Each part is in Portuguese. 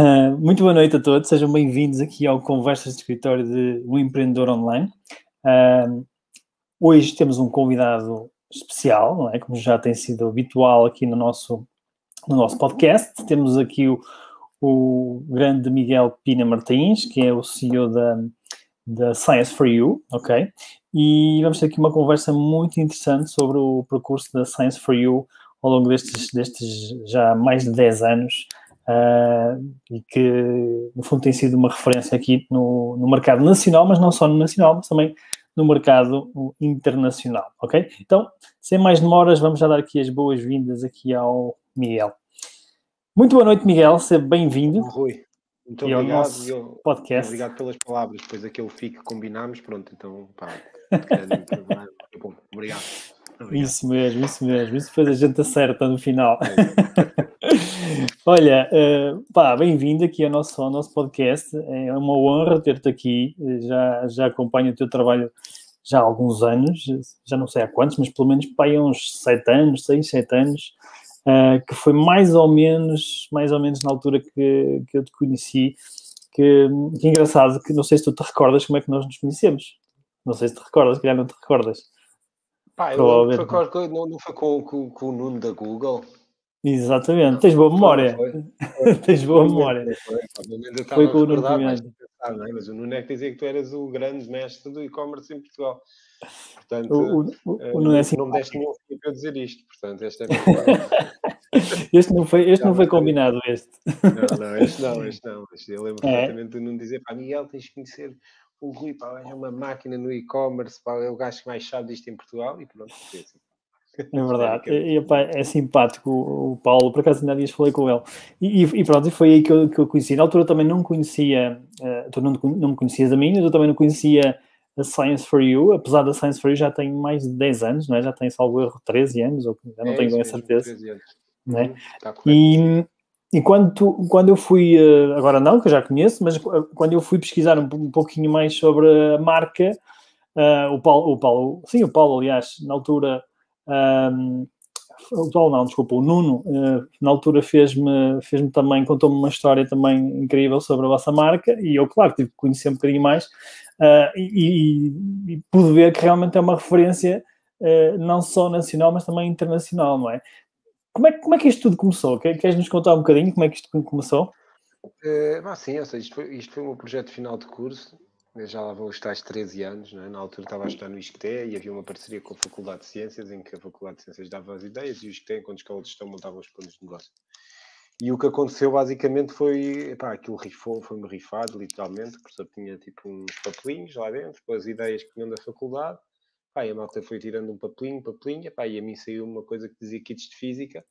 Uh, muito boa noite a todos, sejam bem-vindos aqui ao Conversas de Escritório de um Empreendedor Online. Uh, hoje temos um convidado especial, não é? como já tem sido habitual aqui no nosso, no nosso podcast. Temos aqui o, o grande Miguel Pina Martins, que é o CEO da, da Science for You, ok? E vamos ter aqui uma conversa muito interessante sobre o percurso da Science for You ao longo destes, destes já mais de 10 anos uh, e que, no fundo, tem sido uma referência aqui no, no mercado nacional, mas não só no nacional, mas também no mercado internacional, ok? Então, sem mais demoras, vamos já dar aqui as boas-vindas aqui ao Miguel. Muito boa noite, Miguel, seja bem-vindo. Rui, muito e obrigado. Nosso eu, podcast. Obrigado pelas palavras, depois aquele fique que combinámos, pronto, então, pá, bom, obrigado. Obrigado. Isso mesmo, isso mesmo. Isso depois a gente acerta no final. Olha, uh, pá, bem-vindo aqui ao nosso, ao nosso podcast. É uma honra ter-te aqui. Já, já acompanho o teu trabalho já há alguns anos, já não sei há quantos, mas pelo menos pá, há uns sete anos, seis, sete anos, uh, que foi mais ou menos, mais ou menos na altura que, que eu te conheci. Que, que engraçado, que não sei se tu te recordas como é que nós nos conhecemos. Não sei se te recordas, que já não te recordas. Pá, eu, foi com, não, não foi com, com, com, o Nuno da Google? Exatamente, tens boa memória. Foi, foi. tens boa memória. Foi, foi com o Nuno Pimenta. É? Mas o Nuno é que dizia que tu eras o grande mestre do e-commerce em Portugal. Portanto, o, o, o, Nuno é assim, não me deste nenhum para eu dizer isto. Portanto, este é Este não foi, este não foi combinado, este. Não, não, este não, este não. Este, eu lembro é. perfeitamente do Nuno dizer, pá, Miguel, tens que conhecer o Rui pá, é uma máquina no e-commerce, é o gajo que mais sabe disto em Portugal e pronto, foi assim. É verdade, e, opa, é simpático o, Paulo, por acaso ainda dias falei com ele. E, e, pronto, e foi aí que eu, que eu conheci. Na altura também não conhecia, uh, tu não, não me conhecias a mim, eu também não conhecia a Science for You, apesar da Science for You já tem mais de 10 anos, não é? já tem, salvo erro, 13 anos, ou já não é, tenho bem a certeza. Não é? Uhum, tá e, e quando, quando eu fui, eh, agora não, que eu já conheço, mas quando eu fui pesquisar um, um pouquinho mais sobre a marca, uh, o, Paulo, o Paulo, sim, o Paulo, aliás, na altura, um, o Paulo não, desculpa, o Nuno, uh, na altura fez-me fez também, contou-me uma história também incrível sobre a vossa marca e eu, claro, tive que conhecer um bocadinho mais uh, e, e, e, pude ver que realmente é uma referência não só nacional, mas também internacional, não é? Como é, como é que isto tudo começou? Queres nos contar um bocadinho como é que isto começou? Uh, sim, ou seja, isto foi, isto foi um projeto final de curso, já lá vão os tais 13 anos, é? na altura estava a estudar no ISCTE e havia uma parceria com a Faculdade de Ciências, em que a Faculdade de Ciências dava as ideias e o ISCTE, enquanto escola de gestão, montava os planos de negócio. E o que aconteceu basicamente foi, pá, aquilo rifou, foi-me rifado, literalmente, o professor tinha tipo uns papelinhos lá dentro, com as ideias que vinham da faculdade, Pá, e a malta foi tirando um papelinho, papelinho, pá, e a mim saiu uma coisa que dizia kits de física.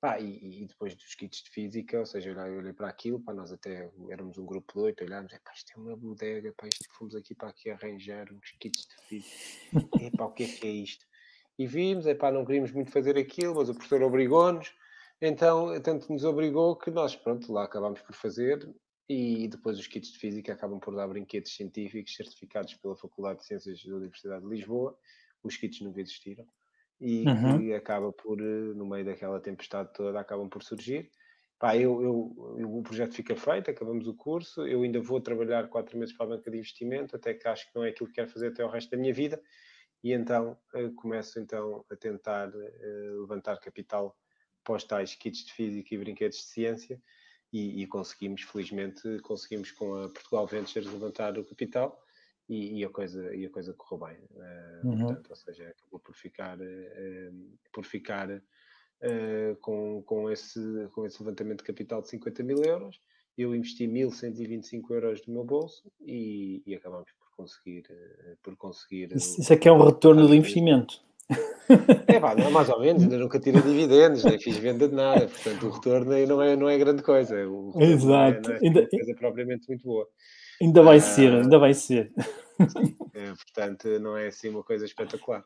Pá, e, e, depois dos kits de física, ou seja, eu olhei para aquilo, pá, nós até éramos um grupo de oito, olhámos, pá, isto é uma bodega, pá, isto fomos aqui para aqui arranjar uns kits de física. Epá, o que é que é isto? E vimos, epá, não queríamos muito fazer aquilo, mas o professor obrigou-nos, então tanto nos obrigou que nós, pronto, lá acabámos por fazer, e depois os kits de física acabam por dar brinquedos científicos certificados pela Faculdade de Ciências da Universidade de Lisboa. Os kits nunca existiram. E uhum. que acaba por, eh, no meio daquela tempestade toda, acabam por surgir. Pá, eu, eu, o projeto fica feito, acabamos o curso. Eu ainda vou trabalhar quatro meses para a banca de investimento, até que acho que não é aquilo que quero fazer até o resto da minha vida. E então uh, começo então a tentar uh, levantar capital para os tais kits de física e brinquedos de ciência e, e, conseguimos, felizmente, conseguimos com a Portugal Ventures levantar o capital e, e a, coisa, e a coisa correu bem. Uh, uhum. portanto, ou seja, acabou por ficar, uh, por ficar uh, com, com, esse, com esse levantamento de capital de 50 mil euros. Eu investi 1.125 euros do meu bolso e, e acabamos por conseguir. por conseguir isso, isso é que é um retorno do investimento. É pá, não, mais ou menos, ainda nunca tirei dividendos, nem fiz venda de nada, portanto o retorno aí não é, não é grande coisa. Exato. Não é, não é coisa propriamente muito boa. Ainda vai ah, ser, ainda vai ser. É, portanto, não é assim uma coisa espetacular.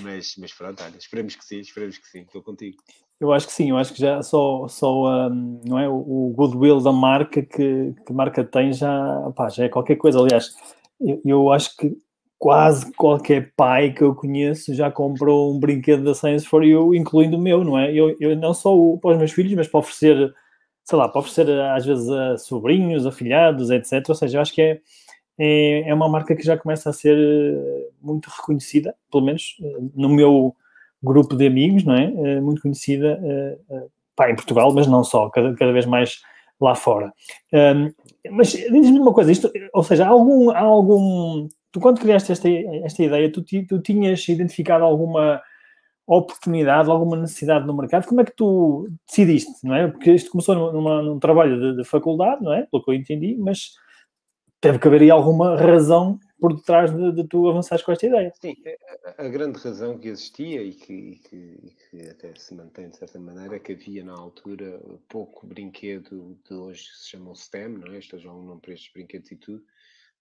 Mas, mas pronto, olha, esperemos que sim, esperemos que sim, estou contigo. Eu acho que sim, eu acho que já só, só um, não é, o, o goodwill da marca que, que a marca tem já, pá, já é qualquer coisa. Aliás, eu, eu acho que quase qualquer pai que eu conheço já comprou um brinquedo da Science for You, incluindo o meu, não é? Eu, eu não só para os meus filhos, mas para oferecer sei lá, para oferecer às vezes a sobrinhos, afilhados, etc. Ou seja, eu acho que é, é, é uma marca que já começa a ser eh, muito reconhecida, pelo menos eh, no meu grupo de amigos, não é? Muito conhecida pá, em Portugal, mas não só, cada, cada vez mais lá fora. Um, mas diz-me uma coisa, isto, ou seja, há algum, há algum. Tu, quando criaste esta, esta ideia, tu, tu tinhas identificado alguma oportunidade, alguma necessidade no mercado? Como é que tu decidiste, não é? Porque isto começou numa, num trabalho de, de, faculdade, não é? Pelo que eu entendi, mas deve haver aí alguma razão por detrás de, de tu avançares com esta ideia. Sim, a, a grande razão que existia e que, e que, e que, até se mantém de certa maneira é que havia na altura pouco brinquedo de hoje se chamam STEM, não é? Este é um nome para estes brinquedos e tudo,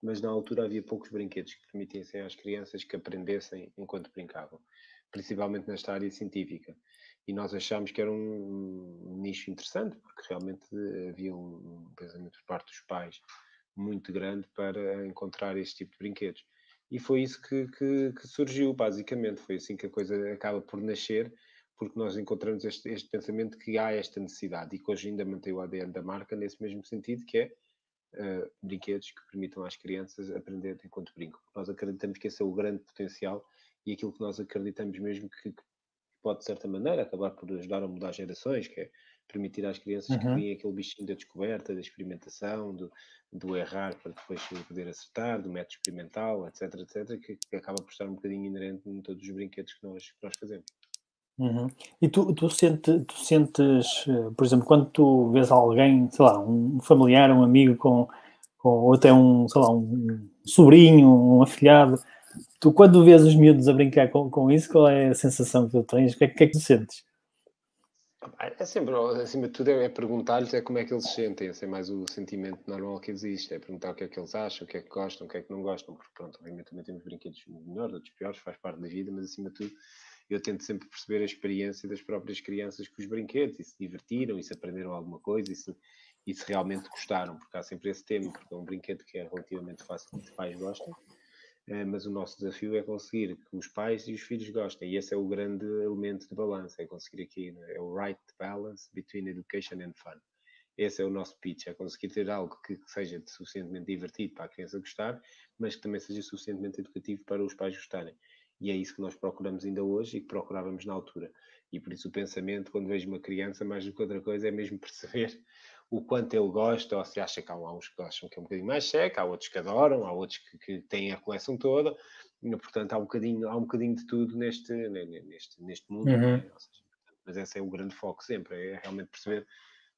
mas na altura havia poucos brinquedos que permitissem às crianças que aprendessem enquanto brincavam principalmente nesta área científica. E nós achámos que era um, nicho interessante, porque realmente havia um, um pensamento por parte dos pais muito grande para encontrar este tipo de brinquedos. E foi isso que, que, que, surgiu, basicamente. Foi assim que a coisa acaba por nascer, porque nós encontramos este, este, pensamento que há esta necessidade e que hoje ainda mantém o ADN da marca nesse mesmo sentido, que é uh, brinquedos que permitam às crianças aprender enquanto brincam. Nós acreditamos que esse é o grande potencial e aquilo que nós acreditamos mesmo que, que, pode, de certa maneira, acabar por ajudar a mudar gerações, que é permitir às crianças uhum. que vêm aquele bichinho da descoberta, da experimentação, do, do errar para depois poder acertar, do método experimental, etc, etc, que, que acaba por estar um bocadinho inerente em todos os brinquedos que nós, que nós fazemos. Uhum. E tu, tu, sente, tu sentes, eh, por exemplo, quando tu vês alguém, sei lá, um familiar, um amigo com, com ou até um, sei lá, um sobrinho, um afilhado, Tu, quando vês os miúdos a brincar com, com isso, qual é a sensação que tu tens? O que é, que, é que tu sentes? É sempre, acima de tudo, é, perguntar-lhes é como é que eles se sentem, esse é mais o sentimento normal que existe, é perguntar o que é que eles acham, o que é que gostam, o que é que não gostam, porque pronto, obviamente também temos brinquedos melhores, outros piores, faz parte da vida, mas acima de tudo eu tento sempre perceber a experiência das próprias crianças com os brinquedos, e se divertiram, e se aprenderam alguma coisa, e se, e se realmente gostaram, porque há sempre esse tema, porque é um brinquedo que é relativamente fácil que os pais gostam, eh, mas o nosso desafio é conseguir que os pais e os filhos gostem, e esse é o grande elemento de balanço, é conseguir aqui, né? é o right balance between education and fun. Esse é o nosso pitch, é conseguir ter algo que seja suficientemente divertido para a criança gostar, mas que também seja suficientemente educativo para os pais gostarem. E é isso que nós procuramos ainda hoje e que procurávamos na altura. E por isso o pensamento, quando vejo uma criança, mais do que outra coisa, é mesmo perceber o quanto ele gosta, ou se acha que há uns que acham que é um bocadinho mais cheque, há outros que adoram, há outros que, que têm a coleção toda, portanto há um bocadinho, há um bocadinho de tudo neste, neste, neste mundo, uhum. é? seja, mas esse é o grande foco sempre, é realmente perceber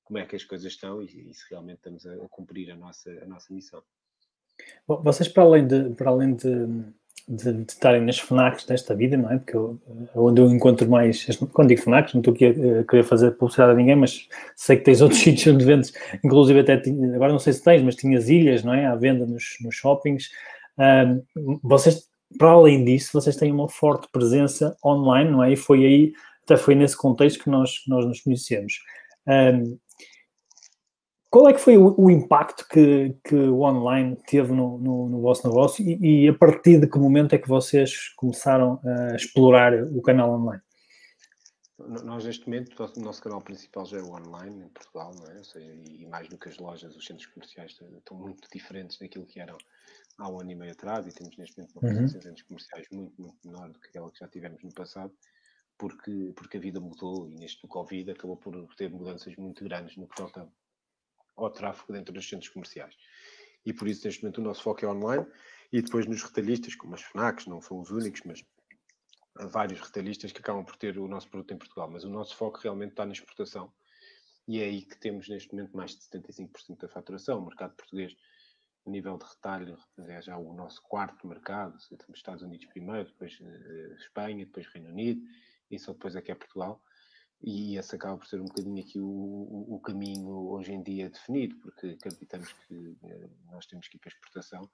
como é que as coisas estão e, e se realmente estamos a, a cumprir a nossa, a nossa missão. Bom, vocês para além de, para além de de, de estarem nas FNACs desta vida, não é? Porque eu, é onde eu encontro mais, quando digo FNACs, não estou aqui a, a querer fazer publicidade a ninguém, mas sei que tens outros sítios onde vendes, inclusive até, agora não sei se tens, mas tinhas ilhas, não é? À venda nos, nos shoppings. Um, vocês, para além disso, vocês têm uma forte presença online, não é? E foi aí, até foi nesse contexto que nós, nós nos conhecemos. Um, qual é que foi o, o impacto que, que, o online teve no, no, no vosso negócio e, e, a partir de que momento é que vocês começaram a explorar o canal online? Nós, neste momento, o nosso canal principal já é o online em Portugal, não é? Seja, e mais do que as lojas, os centros comerciais estão muito diferentes daquilo que eram há um ano e meio atrás e temos neste momento uma presença uhum. em centros comerciais muito, muito menor do que aquela que já tivemos no passado, porque, porque a vida mudou e neste Covid acabou por ter mudanças muito grandes no que toca ao tráfego dentro dos centros comerciais. E por isso, neste momento, o nosso foco é online e depois nos retalhistas, como as FNACs, não são os únicos, mas há vários retalhistas que acabam por ter o nosso produto em Portugal. Mas o nosso foco realmente está na exportação. E é aí que temos neste momento mais de 75% da faturação. O mercado português, a nível de retalho, é já o nosso quarto mercado. Temos Estados Unidos primeiro, depois uh, Espanha, depois Reino Unido, e só depois é que é Portugal e esse acaba por ser um bocadinho aqui o, o, o, caminho hoje em dia definido, porque acreditamos que eh, nós temos que ir para a exportação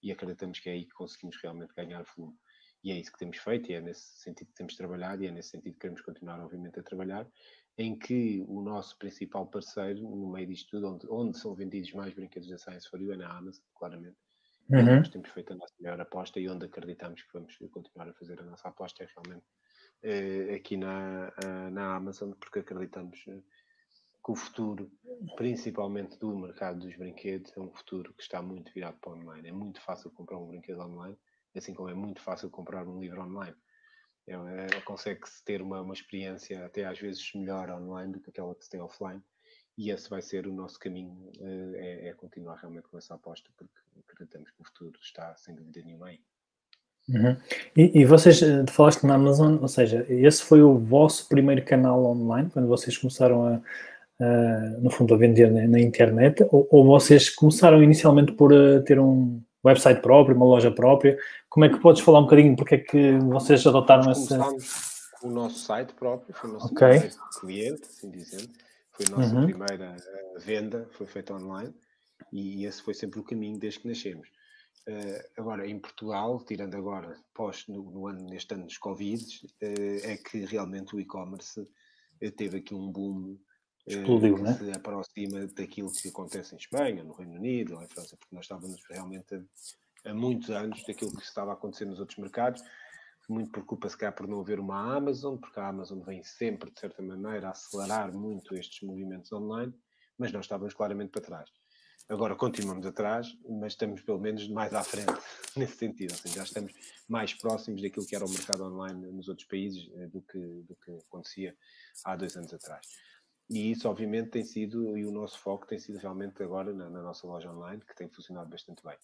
e acreditamos que é aí que conseguimos realmente ganhar volume. E é isso que temos feito, e é nesse sentido que temos trabalhado, e é nesse sentido que queremos continuar, obviamente, a trabalhar, em que o nosso principal parceiro, no meio disto tudo, onde, onde são vendidos mais brinquedos da Science for You, é na Amazon, claramente. Uhum. Nós temos feito a nossa maior aposta e onde acreditamos que vamos continuar a fazer a nossa aposta é realmente aqui na, eh, na Amazon, porque acreditamos eh, que o futuro, principalmente do mercado dos brinquedos, é um futuro que está muito virado para online. É muito fácil comprar um brinquedo online, assim como é muito fácil comprar um livro online. É, é, Consegue-se ter uma, uma experiência até às vezes melhor online do que aquela que se tem offline. E esse vai ser o nosso caminho, eh, é, é continuar realmente com essa aposta, porque acreditamos que o futuro está sem dúvida nenhuma aí. Uhum. E, e, vocês eh, falaste na Amazon, ou seja, esse foi o vosso primeiro canal online, quando vocês começaram a, uh, no fundo, a vender na, na internet, ou, ou, vocês começaram inicialmente por uh, ter um website próprio, uma loja própria? Como é que podes falar um bocadinho porque é que vocês adotaram essa... o nosso site próprio, foi o nosso okay. cliente, assim dizendo, foi a nossa uhum. primeira uh, venda, foi feita online, e esse foi sempre o caminho desde que nascemos. Uh, agora, em Portugal, tirando agora, pós no, no ano, neste ano dos Covid, uh, é que realmente o e-commerce uh, teve aqui um boom Explodiu, que né? se aproxima daquilo que acontece em Espanha, no Reino Unido, ou em França, porque nós estávamos realmente há, muitos anos daquilo que estava a acontecer nos outros mercados. Muito preocupa se cá por não haver uma Amazon, porque a Amazon vem sempre, de certa maneira, a acelerar muito estes movimentos online, mas nós estávamos claramente para trás. Agora continuamos atrás, mas estamos pelo menos mais à frente nesse sentido. Seja, já estamos mais próximos daquilo que era o mercado online nos outros países eh, do que, do que acontecia há dois anos atrás. E isso, obviamente, tem sido, e o nosso foco tem sido realmente agora na, na nossa loja online, que tem funcionado bastante bem.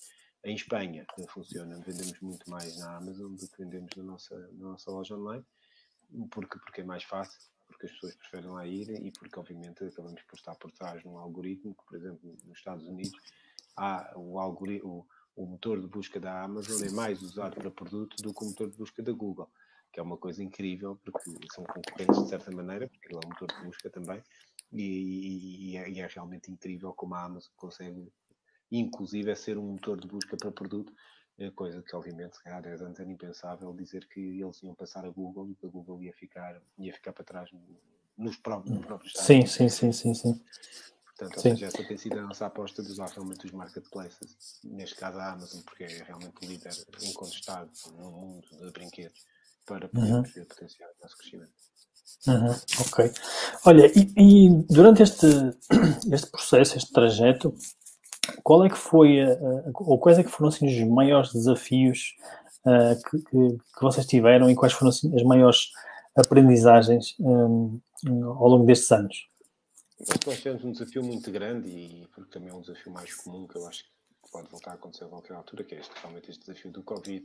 Em Espanha funciona, vendemos muito mais na Amazon do que vendemos na nossa, na nossa loja online, porque, porque é mais fácil, porque as pessoas preferem lá ir e porque, obviamente, acabamos por estar por trás de um algoritmo que, por exemplo, nos Estados Unidos, há o, algoritmo, o, o motor de busca da Amazon é mais usado para produto do que o motor de busca da Google que é uma coisa incrível, porque são concorrentes de certa maneira, porque ele é um motor de busca também, e, e, é, e, é, realmente incrível como a Amazon consegue, inclusive, é ser um motor de busca para produto, coisa que, obviamente, há 10 anos era impensável dizer que eles iam passar a Google e que a Google ia ficar, ia ficar para trás nos próprios, nos próprios sim, sim, sim, sim, sim. Portanto, sim. seja, essa tem sido a nossa aposta de usar realmente os marketplaces, neste caso a Amazon, porque é realmente o líder incontestado no mundo de brinquedos para podermos uhum. potenciar o nosso crescimento. Uhum, ok. Olha, e, e, durante este, este processo, este trajeto, qual é que foi, uh, ou quais é que foram assim, os maiores desafios uh, que, que, vocês tiveram e quais foram assim, as maiores aprendizagens um, ao longo destes anos? Nós tivemos um desafio muito grande e porque também é um desafio mais comum que eu acho que pode voltar a acontecer a qualquer altura, que é este, realmente este desafio do Covid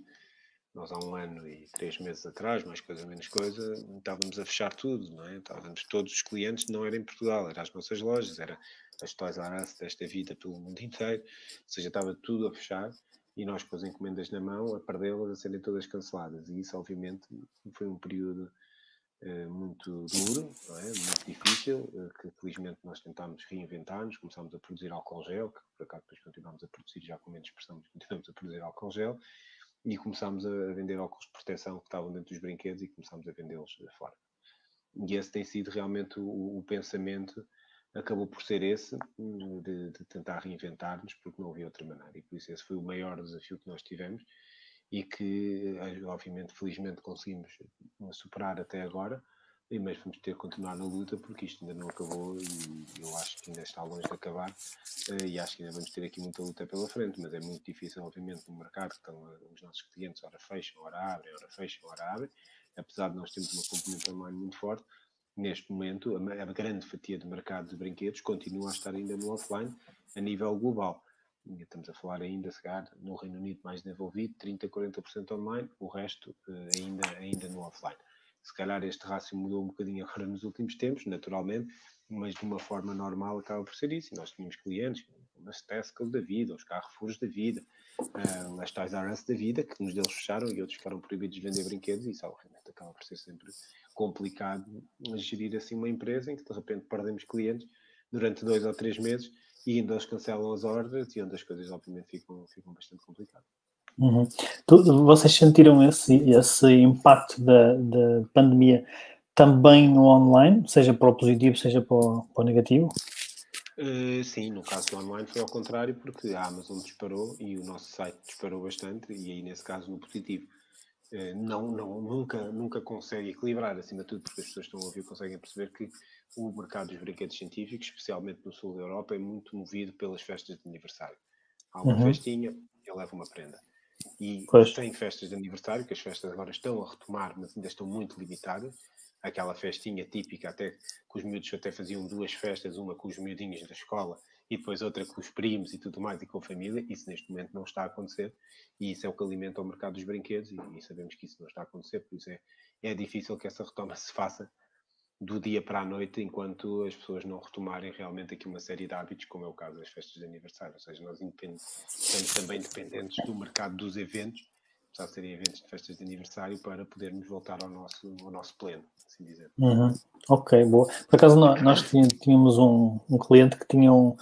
nós há um ano e três meses atrás, mais coisa menos coisa, estávamos a fechar tudo, não é? Estávamos todos os clientes, não era em Portugal, eram as nossas lojas, era as Toys R Us desta vida pelo mundo inteiro, ou seja, estava tudo a fechar e nós com as encomendas na mão, a perdê-las, a serem todas canceladas. E isso, obviamente, foi um período uh, muito duro, é? muito difícil, uh, que felizmente nós tentámos reinventar-nos, começámos a produzir álcool gel, que por acaso depois continuámos a produzir já com menos pressão, mas continuamos a produzir álcool gel, e começámos a vender óculos de proteção que estavam dentro dos brinquedos e começámos a vendê-los fora. E esse tem sido realmente o, o pensamento, acabou por ser esse, hum, de, de tentar reinventar-nos, porque não havia outra maneira. E por isso esse foi o maior desafio que nós tivemos e que, eh, obviamente, felizmente conseguimos superar até agora, mas vamos ter que continuar na luta porque isto ainda não acabou e eu acho que ainda está longe de acabar eh, e acho que ainda vamos ter aqui muita luta pela frente, mas é muito difícil, obviamente, no mercado estão eh, os nossos clientes, ora fecham, ora abrem, ora fecham, ora abrem, apesar de nós termos uma componente online muito forte, neste momento a, grande fatia de mercado de brinquedos continua a estar ainda no offline a nível global. Estamos a falar ainda, se calhar, no Reino Unido mais desenvolvido, 30, 40% online, o resto eh, ainda, ainda no offline. Se calhar este rácio mudou um bocadinho agora nos últimos tempos, naturalmente, mas de uma forma normal acaba por ser isso. Nós tínhamos clientes, as Tesco da vida, os Carrefours da vida, uh, as Toys R Us da vida, que uns deles fecharam e outros ficaram proibidos de vender brinquedos, e isso obviamente acaba por ser sempre complicado gerir assim uma empresa em que de repente perdemos clientes durante dois ou três meses e ainda eles cancelam as ordens e onde as coisas obviamente ficam, ficam bastante complicadas. Uhum. Tu, vocês sentiram esse, esse impacto da, da pandemia também no online, seja para o positivo, seja para o, para o negativo? Uh, sim, no caso do online foi ao contrário, porque a Amazon disparou e o nosso site disparou bastante, e aí nesse caso no positivo. Eh, não, não, nunca, nunca consegue equilibrar, acima de tudo, porque as pessoas estão a ouvir conseguem perceber que o mercado dos brinquedos científicos, especialmente no sul da Europa, é muito movido pelas festas de aniversário. Há uma uhum. festinha, ele leva uma prenda. E pois. tem festas de aniversário, que as festas agora estão a retomar, mas ainda estão muito limitadas. Aquela festinha típica, até que os miúdos até faziam duas festas, uma com os miudinhos da escola e depois outra com os primos e tudo mais e com a família. Isso neste momento não está a acontecer e isso é o que alimenta o mercado dos brinquedos e, e sabemos que isso não está a acontecer, por isso é, é difícil que essa retoma se faça do dia para a noite enquanto as pessoas não retomarem realmente aqui uma série de hábitos, como é o caso das festas de aniversário. Ou seja, nós estamos também dependentes do mercado dos eventos, apesar de serem eventos de festas de aniversário, para podermos voltar ao nosso, ao nosso pleno, assim dizer. Uhum. Ok, boa. Por acaso nós tínhamos um, um cliente que tinha um,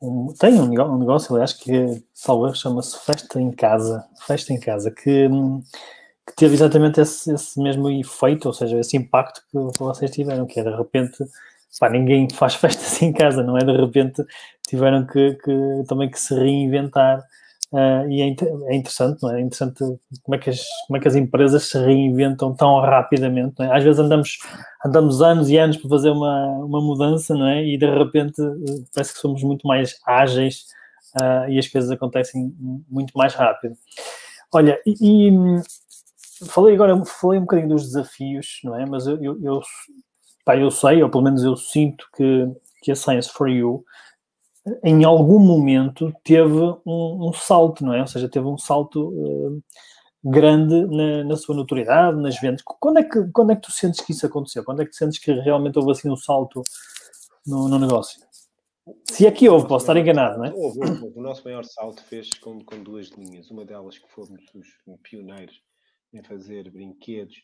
um, tem um negócio, aliás, que salvo chama-se Festa em Casa, Festa em Casa, que, que teve exatamente esse, esse, mesmo efeito, ou seja, esse impacto que vocês tiveram, que é de repente, pá, ninguém faz festas em casa, não é? De repente tiveram que, que também que se reinventar Uh, e é, é, interessante, não é? é? interessante como é, que as, como é que as empresas se reinventam tão rapidamente, é? Às vezes andamos, andamos anos e anos para fazer uma, uma mudança, não é? E de repente eh, parece que somos muito mais ágeis uh, e as coisas acontecem muito mais rápido. Olha, e, e, falei agora, falei um bocadinho dos desafios, não é? Mas eu, eu, eu, pá, eu sei, ou pelo menos eu sinto que, que a Science for You em algum momento teve um, um, salto, não é? Ou seja, teve um salto uh, grande na, na, sua notoriedade, nas vendas. Quando é, que, quando é que tu sentes que isso aconteceu? Quando é que tu sentes que realmente houve assim um salto no, no negócio? Se é que houve, posso estar enganado, não é? Houve, houve. O nosso maior salto fez com, com duas linhas. Uma delas que fomos os pioneiros em fazer brinquedos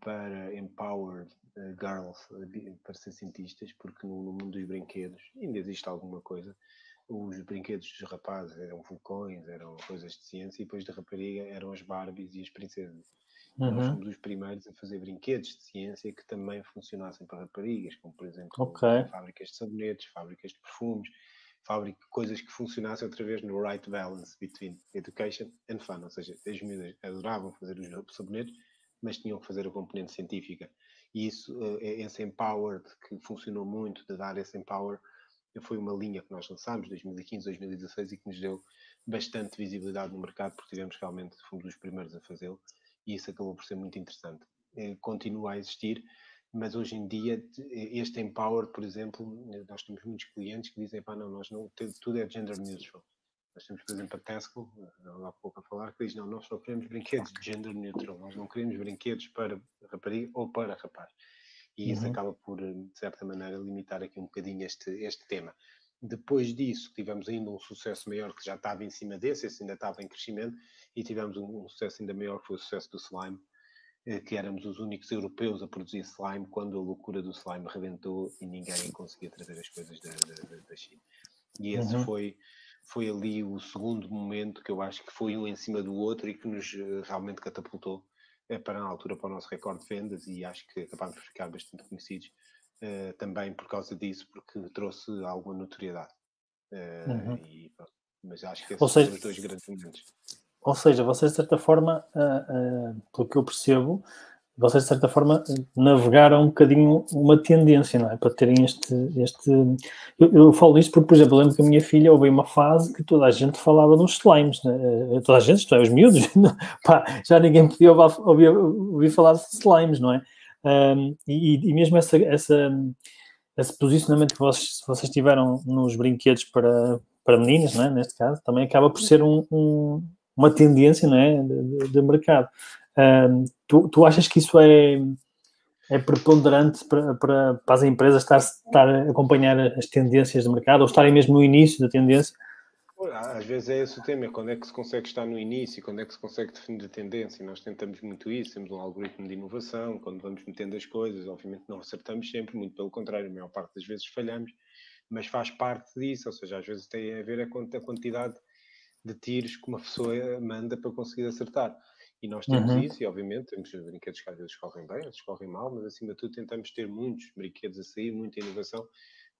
para empowered uh, girls uh, para ser cientistas, porque no, mundo dos brinquedos ainda existe alguma coisa. Os brinquedos dos rapazes eram vulcões, eram coisas de ciência, e depois da rapariga eram as Barbies e as princesas. Uhum. Nós fomos os primeiros a fazer brinquedos de ciência que também funcionassem para raparigas, como por exemplo okay. fábricas de sabonetes, fábricas de perfumes, fábrica, coisas que funcionassem outra vez no right balance between education and fun, ou seja, as meninas adoravam fazer os sabonetes, mas tinham que fazer a componente científica. E isso, eh, esse empowered, que funcionou muito, de dar esse empower, foi uma linha que nós lançámos, 2015, 2016, e que nos deu bastante visibilidade no mercado, porque tivemos realmente, fomos os primeiros a fazê-lo, e isso acabou por ser muito interessante. Eh, continua a existir, mas hoje em dia, este empower, por exemplo, nós temos muitos clientes que dizem, pá, não, nós não, tudo é gender neutral. Nós temos, por exemplo, a Tesco, há pouco a falar, que diz: não, nós só queremos brinquedos de gender neutral, nós não queremos brinquedos para rapariga ou para rapaz. E isso uhum. acaba por, de certa maneira, limitar aqui um bocadinho este, este tema. Depois disso, tivemos ainda um sucesso maior que já estava em cima desse, esse ainda estava em crescimento, e tivemos um, um sucesso ainda maior que foi o sucesso do slime, eh, que éramos os únicos europeus a produzir slime quando a loucura do slime rebentou e ninguém conseguia trazer as coisas da, da, da China. E esse uhum. foi foi ali o segundo momento que eu acho que foi um em cima do outro e que nos eh, realmente catapultou é, para na altura para o nosso recorde de vendas e acho que acabámos por ficar bastante conhecidos uh, também por causa disso, porque trouxe alguma notoriedade. Uh, uhum. e, mas acho que esses seja, são os dois grandes momentos. Ou seja, vocês de certa forma, uh, pelo que eu percebo, vocês de certa forma navegaram um bocadinho uma tendência, não é? Para terem este. este... Eu, eu falo isto porque, por exemplo, lembro que a minha filha houve uma fase que toda a gente falava nos slimes, né? Eh, toda a gente, isto é, os miúdos, pá, já ninguém podia ouvir, ouvir, falar de slimes, não é? Um, e, e, mesmo essa, essa, esse posicionamento que vocês, vocês tiveram nos brinquedos para, para meninas, não é? neste caso, também acaba por ser um, um, uma tendência não é? de, de, de mercado. Tu, tu achas que isso é, é preponderante para, para, para as empresas estar, estar a acompanhar as tendências do mercado ou estarem mesmo no início da tendência? Às vezes é esse o tema, quando é que se consegue estar no início, quando é que se consegue definir a tendência. Nós tentamos muito isso, temos um algoritmo de inovação, quando vamos metendo as coisas, obviamente não acertamos sempre, muito pelo contrário, a maior parte das vezes falhamos, mas faz parte disso, ou seja, às vezes tem a ver a quantidade de tiros que uma pessoa manda para conseguir acertar. E nós temos uhum. isso, e obviamente temos brinquedos que às vezes correm bem, outros correm mal, mas acima de tudo tentamos ter muitos brinquedos a sair, muita inovação,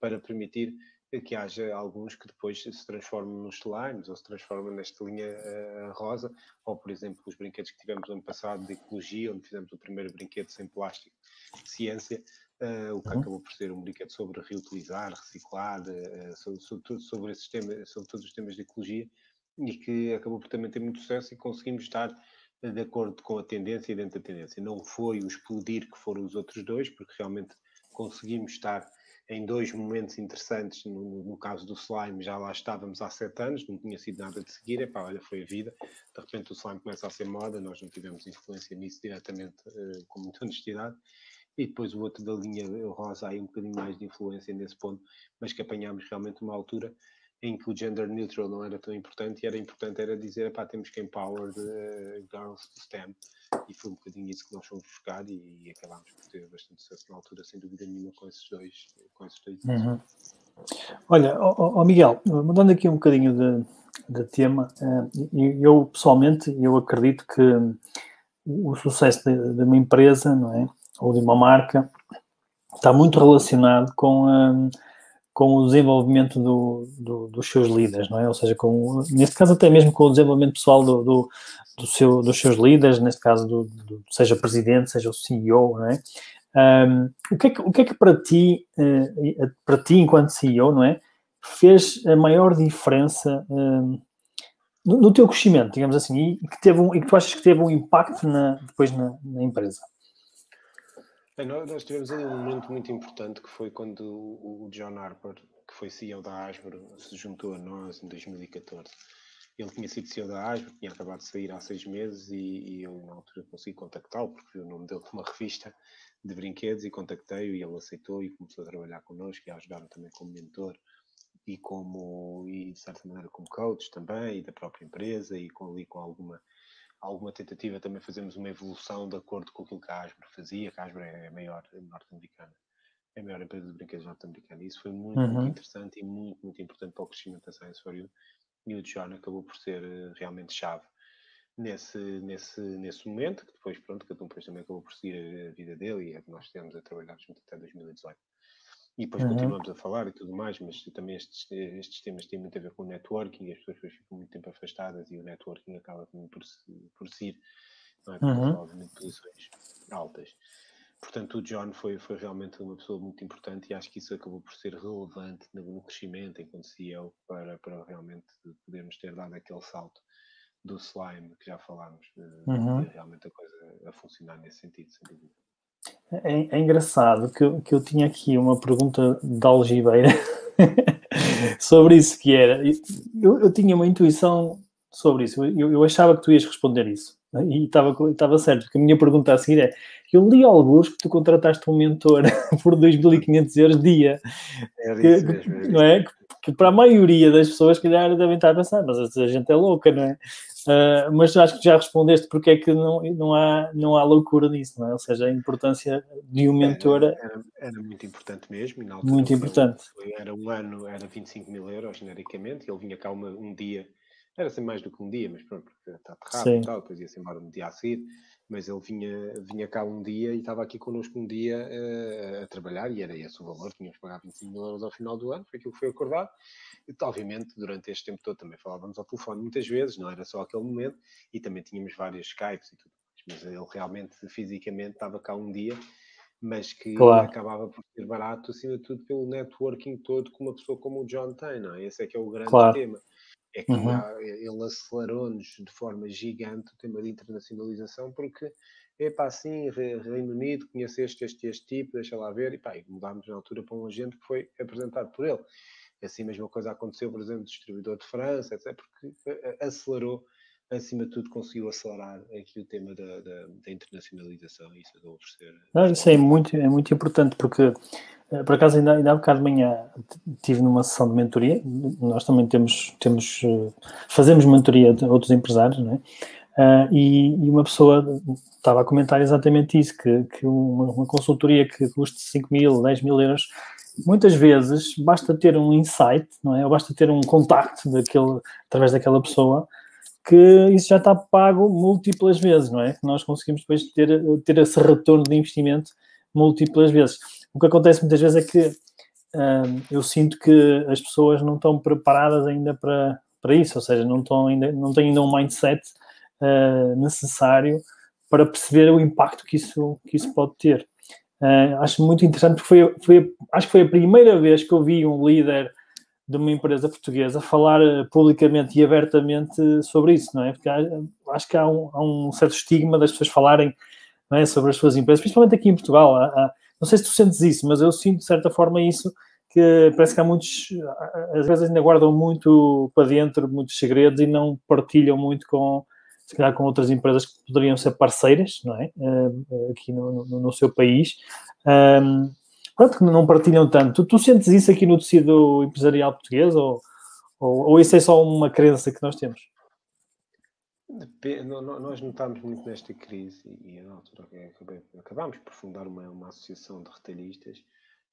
para permitir que haja alguns que depois se transformem nos slimes ou se transformem nesta linha uh, rosa, ou por exemplo os brinquedos que tivemos ano passado de ecologia, onde fizemos o primeiro brinquedo sem plástico de ciência, uh, o que uhum. acabou por ser um brinquedo sobre reutilizar, reciclar, uh, sobre, sobre, sobre, temas, sobre todos os temas de ecologia, e que acabou por também ter muito sucesso e conseguimos estar de acordo com a tendência e dentro da tendência. Não foi o explodir que foram os outros dois, porque realmente conseguimos estar em dois momentos interessantes. No, no, caso do slime, já lá estávamos há sete anos, não tinha sido nada de seguir. Epá, olha, foi a vida. De repente o slime começa a ser moda, nós não tivemos influência nisso diretamente, uh, com muita honestidade. E depois o outro da linha rosa, aí um bocadinho mais de influência nesse ponto, mas que apanhámos realmente uma altura em que o gender neutral não era tão importante e era importante era dizer, pá, temos que empower the girls to STEM e foi um bocadinho isso que nós fomos buscar e, e acabámos por ter bastante sucesso na altura, sem dúvida nenhuma, com esses dois, com esses dois uhum. Olha, oh, oh, Miguel, mudando aqui um bocadinho de, de tema, eh, eu pessoalmente, eu acredito que o sucesso de, de uma empresa, não é, ou de uma marca, está muito relacionado com a com o desenvolvimento do, do, dos seus líderes, não é? Ou seja, com, neste caso até mesmo com o desenvolvimento pessoal do, do, do seu, dos seus líderes, neste caso, do, seja presidente, seja o CEO, não é? Um, o, que é que, o que é que para ti, uh, para ti enquanto CEO, não é? Fez a maior diferença um, no, no, teu crescimento, digamos assim, e que, teve um, e que tu achas que teve um impacto na, depois na, na empresa? Bem, nós tivemos ali um momento muito importante que foi quando o John Harper, que foi CEO da Asbro, se juntou a nós em 2014. Ele tinha sido CEO da Asbro, tinha acabado de sair há seis meses e, e eu na altura consegui contactá-lo porque vi o nome dele numa revista de brinquedos e contactei-o e ele aceitou e começou a trabalhar connosco e a ajudar-me também como mentor e como e de certa maneira como coach também e da própria empresa e com ali com alguma alguma tentativa também fazemos uma evolução de acordo com aquilo que a Asbro fazia, que a Asbro é a maior norte-americana, é a maior empresa de brinquedos norte-americana. Isso foi muito, uhum. muito interessante e muito, muito importante para o crescimento da Science for You. E o John acabou por ser eh, realmente chave nesse, nesse, nesse momento, que depois, pronto, cada um depois também acabou por seguir a vida dele e é que nós estivemos a trabalhar junto até 2018 e depois uhum. continuamos a falar e tudo mais, mas também estes, estes temas têm muito a ver com o networking, as pessoas ficam muito tempo afastadas e o networking acaba por, por si, não é? Porque uhum. obviamente posições altas. Portanto, o John foi, foi realmente uma pessoa muito importante e acho que isso acabou por ser relevante no crescimento enquanto CEO para, para realmente podermos ter dado aquele salto do slime que já falámos, uhum. realmente a coisa a funcionar nesse sentido, sem dúvida. É, é, engraçado que, eu, que eu tinha aqui uma pergunta de algibeira sobre isso que era. Eu, eu, tinha uma intuição sobre isso. Eu, eu achava que tu ias responder isso. Né? E estava, estava certo, porque a minha pergunta a seguir é: eu li alguns que tu contrataste um mentor por 2.500 euros dia. É isso é não é? Que, que, para a maioria das pessoas, que calhar, devem estar a pensar, mas a gente é louca, não é? Uh, mas acho que já respondeste porque é que não, não, há, não há loucura nisso, não é? Ou seja, a importância de um mentor. Era, era, era muito importante mesmo. muito importante. Foi, era um ano, era 25 mil euros genericamente, ele vinha cá uma, um dia, era sem mais do que um dia, mas pronto, porque está aterrado e tal, depois ia-se embora no dia a seguir. Mas ele vinha, vinha cá um dia e estava aqui connosco um dia uh, a trabalhar, e era esse o valor, tínhamos que pagar 25 mil euros ao final do ano, foi aquilo que foi acordado. E, obviamente, durante este tempo todo também falávamos ao telefone muitas vezes, não era só aquele momento, e também tínhamos vários Skypes e tudo mas ele realmente fisicamente estava cá um dia, mas que claro. acabava por ser barato, acima de tudo, pelo networking todo que uma pessoa como o John tem, não é? Esse é que é o grande claro. tema. É que uhum. há, ele acelerou-nos de forma gigante o tema de internacionalização, porque é pá, assim, Reino Unido, conheceste este, este tipo, deixa lá ver, e pá, e mudámos na altura para um agente que foi apresentado por ele. Assim, a mesma coisa aconteceu, por exemplo, distribuidor de França, etc., porque eh, eh, acelerou, acima de tudo, conseguiu acelerar aqui o tema da, da, da internacionalização. Isso acabou por ser. Não, isso é muito, é muito importante, porque, eh, por acaso, ainda, ainda há bocado de manhã estive numa sessão de mentoria. Nós também temos, temos fazemos mentoria de outros empresários, não é? Uh, e, e, uma pessoa estava a comentar exatamente isso, que, que uma, uma, consultoria que custa 5 mil, 10 mil euros muitas vezes basta ter um insight, não é? Ou basta ter um contacto daquele, através daquela pessoa que isso já está pago múltiplas vezes, não é? Nós conseguimos depois ter, ter esse retorno de investimento múltiplas vezes. O que acontece muitas vezes é que eu sinto que as pessoas não estão preparadas ainda para, para isso, ou seja, não, estão ainda, não têm ainda um mindset uh, necessário para perceber o impacto que isso, que isso pode ter. Uh, acho muito interessante porque foi, foi, acho que foi a primeira vez que eu vi um líder de uma empresa portuguesa falar publicamente e abertamente sobre isso, não é? Porque há, acho que há um, há um, certo estigma das pessoas falarem é, sobre as suas empresas, principalmente aqui em Portugal. Há, há, não sei se tu sentes isso, mas eu sinto de certa forma isso, que parece que há muitos, às vezes ainda guardam muito para dentro, muitos segredos e não partilham muito com, se calhar, com outras empresas que poderiam ser parceiras, não é? Uh, aqui no, no, no, seu país. Pronto, que não partilham tanto. Tu, tu, sentes isso aqui no tecido empresarial português ou, ou, ou isso é só uma crença que nós temos? Nós notámos muito nesta crise e na altura acabámos por fundar uma, uma associação de retalhistas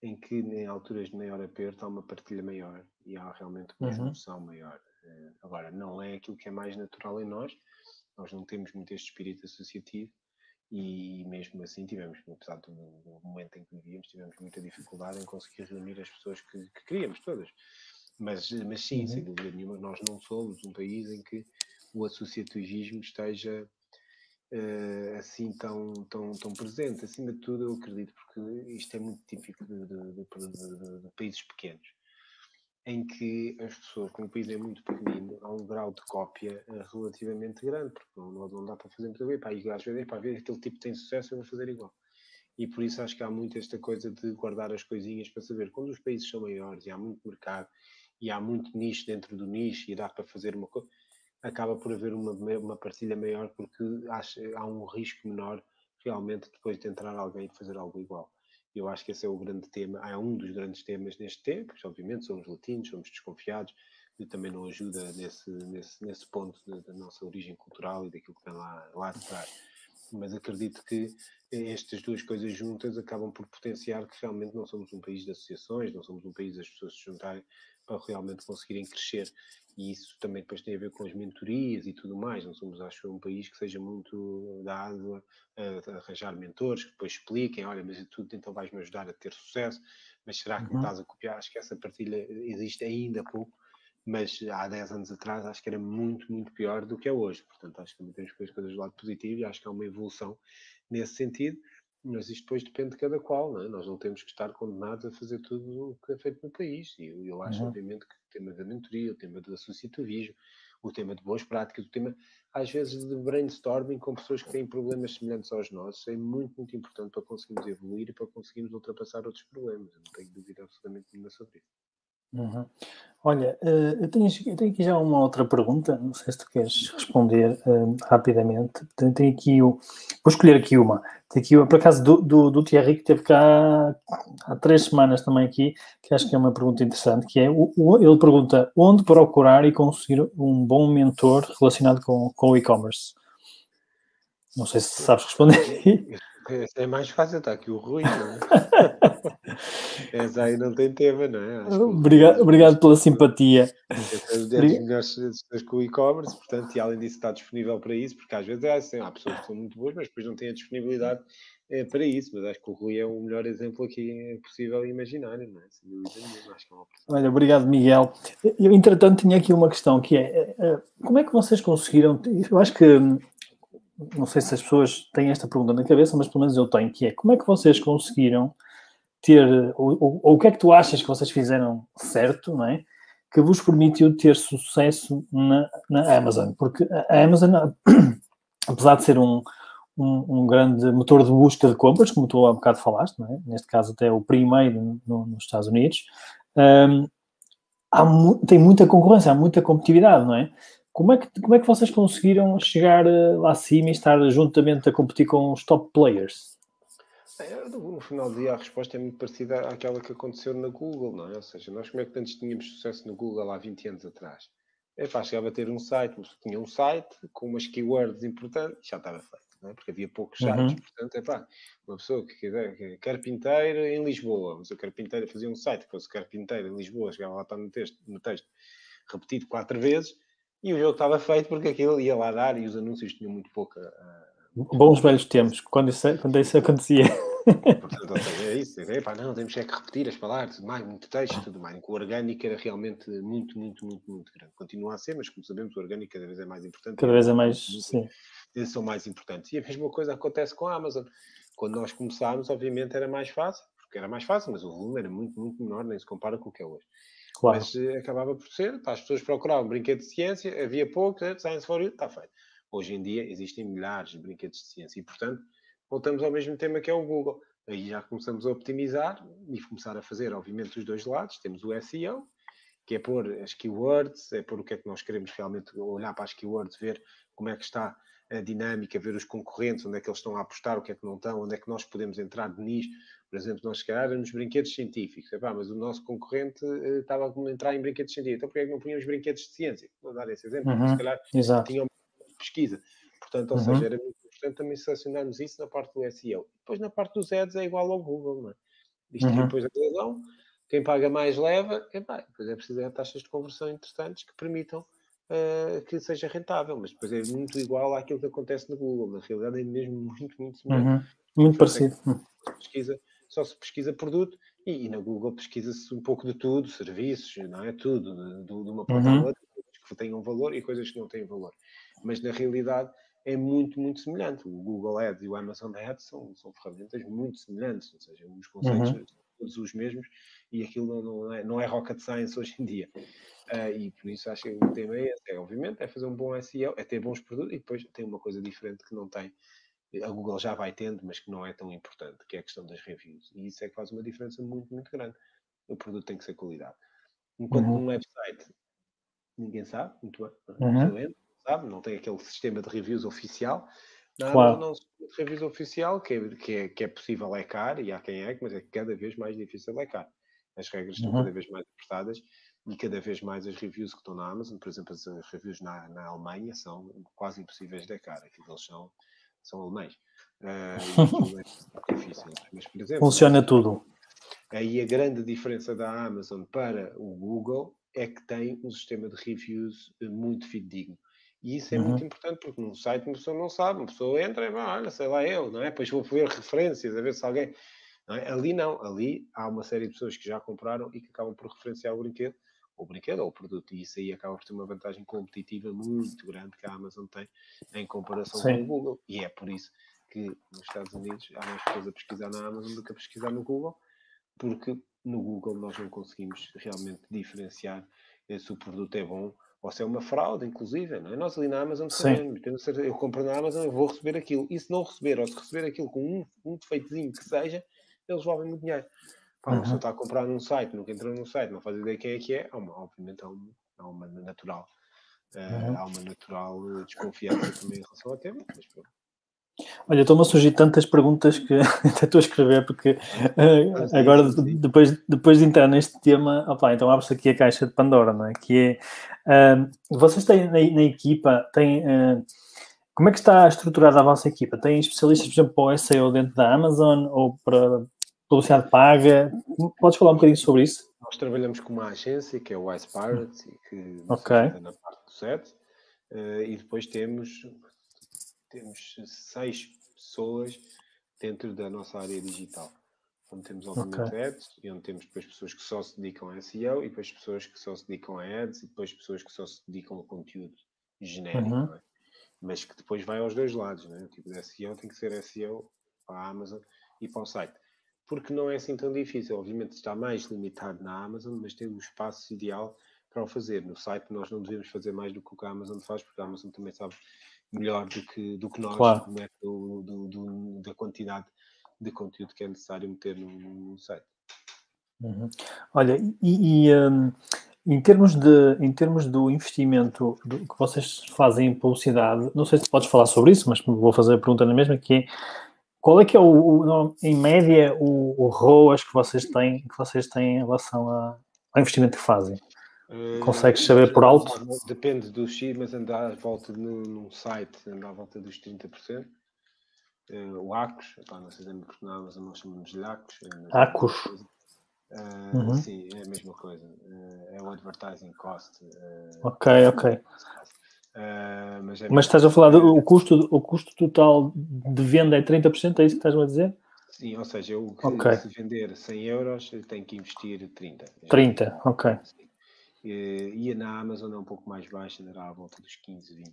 em que em alturas de maior aperto há uma partilha maior e há realmente uma discussão uhum. maior. Eh, agora, não é aquilo que é mais natural em nós, nós não temos muito este espírito associativo e mesmo assim tivemos, apesar do, do momento em que vivíamos, tivemos muita dificuldade em conseguir reunir as pessoas que, que queríamos, todas. Mas, mas sim, uhum. sem dúvida nenhuma, nós não somos um país em que o associativismo esteja uh, assim tão, tão, tão presente. Acima de tudo, eu acredito, porque isto é muito típico de, de, de, de países pequenos, em que as pessoas, como o país é muito pequenino, há um grau de cópia uh, relativamente grande, porque não, não dá para fazer muito bem. Pá, e às vezes, para ver aquele tipo tem sucesso, eu vou fazer igual. E por isso acho que há muito esta coisa de guardar as coisinhas para saber quando os países são maiores e há muito mercado e há muito nicho dentro do nicho e dá para fazer uma coisa acaba por haver uma, uma partilha maior porque há um risco menor realmente depois de entrar alguém e fazer algo igual. Eu acho que esse é o grande tema, é um dos grandes temas neste tempo, obviamente somos latinos, somos desconfiados, e também não ajuda nesse, nesse, nesse ponto da nossa origem cultural e daquilo que vem lá, lá de trás. Mas acredito que estas duas coisas juntas acabam por potenciar que realmente não somos um país de associações, não somos um país das pessoas se juntarem para realmente conseguirem crescer. E isso também depois tem a ver com as mentorias e tudo mais. Não somos, acho, um país que seja muito dado a, a arranjar mentores que depois expliquem: olha, mas tudo, então vais-me ajudar a ter sucesso. Mas será que uhum. me estás a copiar? Acho que essa partilha existe ainda pouco, mas há 10 anos atrás acho que era muito, muito pior do que é hoje. Portanto, acho que também temos que ver as coisas do lado positivo e acho que há uma evolução nesse sentido. Mas isto depois depende de cada qual, não é? Nós não temos que estar condenados a fazer tudo o que é feito no país. E eu, eu acho, uhum. obviamente, que o tema da mentoria, o tema do associativismo, o tema de boas práticas, o tema, às vezes, de brainstorming com pessoas que têm problemas semelhantes aos nossos, é muito, muito importante para conseguirmos evoluir e para conseguirmos ultrapassar outros problemas. Eu não tenho dúvida absolutamente nenhuma sobre isso. Uhum. Olha, eh, eu tenho, eu tenho, aqui já uma outra pergunta, não sei se tu queres responder uh, rapidamente. Tenho aqui o, vou escolher aqui uma. Tem aqui, por acaso, do, do, do Thierry, que esteve cá há três semanas também aqui, que acho que é uma pergunta interessante, que é, o, o, ele pergunta, onde procurar e conseguir um bom mentor relacionado com, com o e-commerce? Não sei se sabes responder. É mais fácil, está aqui o Rui, não é? Essa aí não tem tema, não é? Obrigado, obrigado pela simpatia. As 10 melhores pessoas com o e-commerce, portanto, e além disso está disponível para isso, porque às vezes é assim, há pessoas que são muito boas, mas depois não têm a disponibilidade é, para isso. Mas acho que o Rui é o melhor exemplo aqui possível e imaginário, não é? Sem dúvida nenhuma, acho que é uma Olha, obrigado, Miguel. Eu, entretanto, tinha aqui uma questão que é, é como é que vocês conseguiram, eu acho que não sei se as pessoas têm esta pergunta na cabeça, mas pelo menos eu tenho, que é como é que vocês conseguiram ter, ou, ou, ou o que é que tu achas que vocês fizeram certo, não é? Que vos permitiu ter sucesso na, na Amazon, porque a Amazon, apesar de ser um, um, um, grande motor de busca de compras, como tu há um bocado falaste, é? neste caso até o primeiro no, nos Estados Unidos, um, há mu tem muita concorrência, há muita competitividade, não é? Como é, que, como é que vocês conseguiram chegar eh, lá acima e estar juntamente a competir com os top players? É, no final do dia a resposta é muito parecida àquela que aconteceu na Google, não é? Ou seja, nós como é que antes tínhamos sucesso no Google há 20 anos atrás? É pá, chegava a ter um site, tinha um site com umas keywords importantes, já estava feito, não é? Porque havia poucos sites, uhum. portanto, é pá, uma pessoa que quiser, que carpinteiro em Lisboa, mas o carpinteiro fazia um site que fosse carpinteiro em Lisboa, chegava lá está no texto, no texto repetido quatro vezes, e o jogo estava feito porque aquilo ia lá dar e os anúncios tinham muito pouca. Uh, Bons velhos tempos, quando isso, quando isso acontecia. É isso. É, pá, não, temos é que repetir as palavras, tudo mais, muito texto, tudo mais. O orgânico era realmente muito, muito, muito, muito grande. Continua a ser, mas como sabemos, o orgânico cada vez é mais importante. Cada vez é mais, sim. Eles são mais importantes. E a mesma coisa acontece com a Amazon. Quando nós começámos, obviamente era mais fácil, porque era mais fácil, mas o volume era muito, muito menor, nem se compara com o que é hoje. Claro. Mas uh, acabava por ser, tá, as pessoas procuravam brinquedos de ciência, havia pouco, né, Science for You, está feito. Hoje em dia existem milhares de brinquedos de ciência e, portanto, voltamos ao mesmo tema que é o Google. Aí já começamos a optimizar e começar a fazer, obviamente, os dois lados. Temos o SEO, que é pôr as keywords, é pôr o que é que nós queremos realmente olhar para as keywords, ver como é que está a dinâmica, ver os concorrentes, onde é que eles estão a apostar, o que é que não estão, onde é que nós podemos entrar de nicho. Por exemplo, nós se nos brinquedos científicos, Epá, mas o nosso concorrente uh, estava a entrar em brinquedos científicos, então porquê é que não punhamos brinquedos de ciência? Vou dar esse exemplo, uhum, se calhar exato. tinham pesquisa. Portanto, ou uhum. seja, era muito importante também selecionarmos isso na parte do SEO. Depois na parte dos ads é igual ao Google, não é? Isto uhum. depois a razão, quem paga mais leva, epá, depois é preciso ter taxas de conversão interessantes que permitam uh, que seja rentável, mas depois é muito igual àquilo que acontece no Google. Na realidade é mesmo muito, muito semelhante. Uhum. Muito parecido. Pesquisa, só se pesquisa produto e, e na Google pesquisa-se um pouco de tudo, serviços, não é? Tudo, de, de uma ponta uhum. outra, coisas que tenham valor e coisas que não têm valor. Mas na realidade é muito, muito semelhante. O Google Ads e o Amazon Ads são, são ferramentas muito semelhantes, ou seja, os conceitos uhum. são todos os mesmos e aquilo não, não, é, não é rocket science hoje em dia. Uh, e por isso acho que o tema é esse, é, obviamente, é fazer um bom SEO, é ter bons produtos e depois tem uma coisa diferente que não tem, a Google já vai tendo, mas que não é tão importante, que é a questão das reviews. E isso é que faz uma diferença muito, muito grande. O produto tem que ser qualidade. Enquanto uhum. num website ninguém sabe, muito bem, uhum. Sabe, não tem aquele sistema de reviews oficial. Nada, claro. não, de reviews oficial que é, que, é, que é possível lecar, e há quem é, mas é cada vez mais difícil lecar. As regras uhum. estão cada vez mais apertadas e cada vez mais as reviews que estão na Amazon, por exemplo, as reviews na, na Alemanha são quase impossíveis de cara, aquilo eles são, são alemães. Uh, é difícil. Mas, por exemplo, Funciona tudo. Aí a grande diferença da Amazon para o Google é que tem um sistema de reviews eh, muito fidedigno. E isso é uhum. muito importante, porque num site uma pessoa não sabe, uma pessoa entra e vai, olha, sei lá eu, não é? Depois vou ver referências, a ver se alguém. Não é? Ali não, ali há uma série de pessoas que já compraram e que acabam por referenciar o brinquedo o brinquedo ou o produto, e isso aí acaba por ter uma vantagem competitiva muito grande que a Amazon tem em comparação Sim. com o Google. E é por isso que nos Estados Unidos há mais pessoas a pesquisar na Amazon do que a pesquisar no Google, porque no Google nós não conseguimos realmente diferenciar se o produto é bom ou se é uma fraude, inclusive. Não é? Nós ali na Amazon sabemos, eu compro na Amazon, eu vou receber aquilo. E se não receber, ou se receber aquilo com um, um defeitozinho que seja, eles roubam o dinheiro. Pá, uma pessoa está a comprar num site, nunca entrou num site, não faz ideia quem é que é, há uma, obviamente há, um, há uma natural, uh, há uma natural desconfiança também em relação ao tema, mas pronto. Olha, estou-me a surgir tantas perguntas que até estou a escrever, porque uh, agora, depois, depois de entrar neste tema, opa, então abre-se aqui a caixa de Pandora, não é? Que é, uh, vocês têm na, na equipa, têm, uh, como é que está estruturada a vossa equipa? Têm especialistas, por exemplo, para o SEO dentro da Amazon ou para, publicidade paga. Podes falar um bocadinho sobre isso? Nós trabalhamos com uma agência que é o Wise Pirate, que okay. na parte do set, uh, e depois temos, temos seis pessoas dentro da nossa área digital. Onde temos, obviamente, okay. ads, e onde temos depois pessoas que só se dedicam a SEO, e depois pessoas que só se dedicam a ads, e depois pessoas que só se dedicam a conteúdo genérico, uhum. é? mas que depois vai aos dois lados. Né? O tipo de SEO tem que ser SEO para a Amazon e para o site porque não é assim tão difícil. Obviamente está mais limitado na Amazon, mas tem o espaço ideal para o fazer. No site nós não devemos fazer mais do que o que a Amazon faz, porque a Amazon também sabe melhor do que, do que nós claro. é do, do, do, da quantidade de conteúdo que é necessário meter no, no site. Uhum. Olha, e, e um, em, termos de, em termos do investimento do, que vocês fazem em publicidade, não sei se podes falar sobre isso, mas vou fazer a pergunta na mesma, que é qual é que é, o, o em média, o, o ROAS que vocês têm, que vocês têm em relação a, ao investimento que fazem? Uh, Consegues saber por alto? Depende do X, mas anda à volta num, num site, anda à volta dos 30%. Uh, eh, o ACOS, epá, não sei se é porque na Amazon nós chamamos de ACOS. ACOS? Uh, uhum. Sim, é a mesma coisa. Uh, é o advertising cost. ok, ok. Mas, é mas, estás a falar do o custo, o custo total de venda é 30%, é isso que estás a dizer? Sim, ou seja, eu okay. se vender 100 euros, tenho que investir 30. 30, ok. E, na Amazon é um pouco mais baixa, andará à volta dos 15, 20.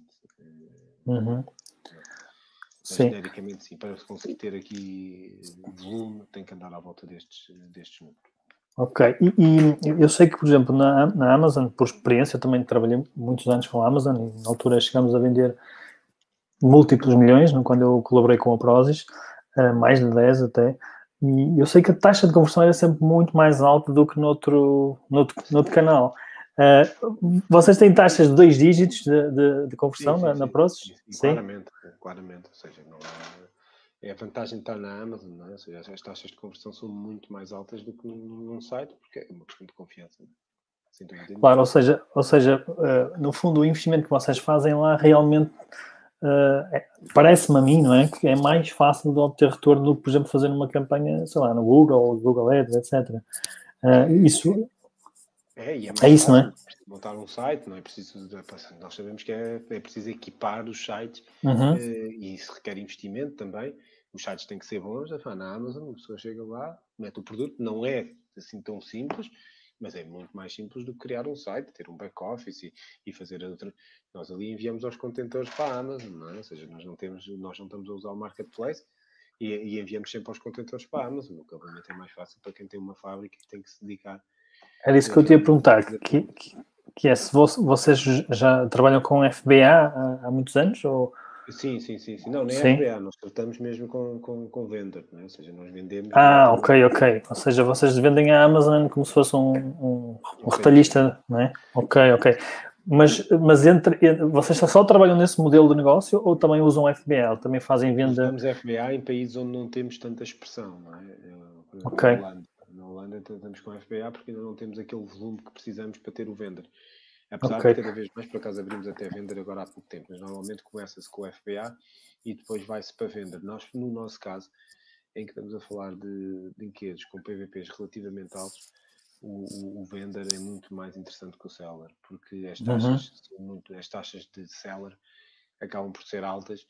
Uhum. Mas, sim. genericamente, sim, para conseguir ter aqui volume, tem que andar à volta destes, destes números. Ok, e, e, eu sei que, por exemplo, na, na Amazon, por experiência, também trabalhei muitos anos com a Amazon e na altura chegamos a vender múltiplos milhões, quando eu colaborei com a Prozis, mais de 10 até, e eu sei que a taxa de conversão era sempre muito mais alta do que noutro, noutro, noutro canal. Uh, vocês têm taxas de dois dígitos de, de, de conversão sim, sim, na, na Prozis? Sim, claramente, claramente, ou seja, não é, é a vantagem de estar na Amazon, não é? seja, as taxas de conversão são muito mais altas do que num site, porque é uma questão de confiança. Claro, ou seja, ou seja uh, no fundo o investimento que vocês fazem lá realmente uh, parece-me a mim, não é? Que é mais fácil de obter retorno do que, por exemplo, fazer uma campanha, sei lá, no Google, Google Ads, etc. Isso é, é, é, isso, não é? Montar um site, não é preciso. Nós sabemos que é, é preciso equipar os sites uhum. uh, e isso requer investimento também. Os sites têm que ser bons. Na Amazon, a pessoa chega lá, mete o produto, não é assim tão simples, mas é muito mais simples do que criar um site, ter um back-office e, e, fazer outra. Nós ali enviamos os contentores para a Amazon, não é? Ou seja, nós não, temos, nós não estamos a usar o marketplace e, e enviamos sempre os contentores para a Amazon, o que obviamente é mais fácil para quem tem uma fábrica e tem que se dedicar. Era isso que eu te ia perguntar, que, que, que é se vocês já trabalham com FBA há, muitos anos ou Sim, sim, sim, sim. Não, nem sim. FBA, nós tratamos mesmo com, com, com vendor, né? ou seja, nós vendemos. Ah, ok, ok. Ou seja, vocês vendem a Amazon como se fosse um, um, um retalhista, não é? Ok, ok. Mas, mas entre, vocês só trabalham nesse modelo de negócio ou também usam FBA? Também fazem venda? Usamos FBA em países onde não temos tanta expressão, não é? Exemplo, ok. Holanda, na Holanda tratamos com FBA porque ainda não temos aquele volume que precisamos para ter o vendor. Apesar okay. de cada vez mais, por acaso abrimos até vender agora há pouco tempo, mas normalmente começa-se com o FBA e depois vai-se para venda. Nós, no nosso caso, em que estamos a falar de brinquedos com PVPs relativamente altos, o, o, o vender é muito mais interessante que o seller, porque as uhum. taxas, uhum. muito, as taxas de seller acabam por ser altas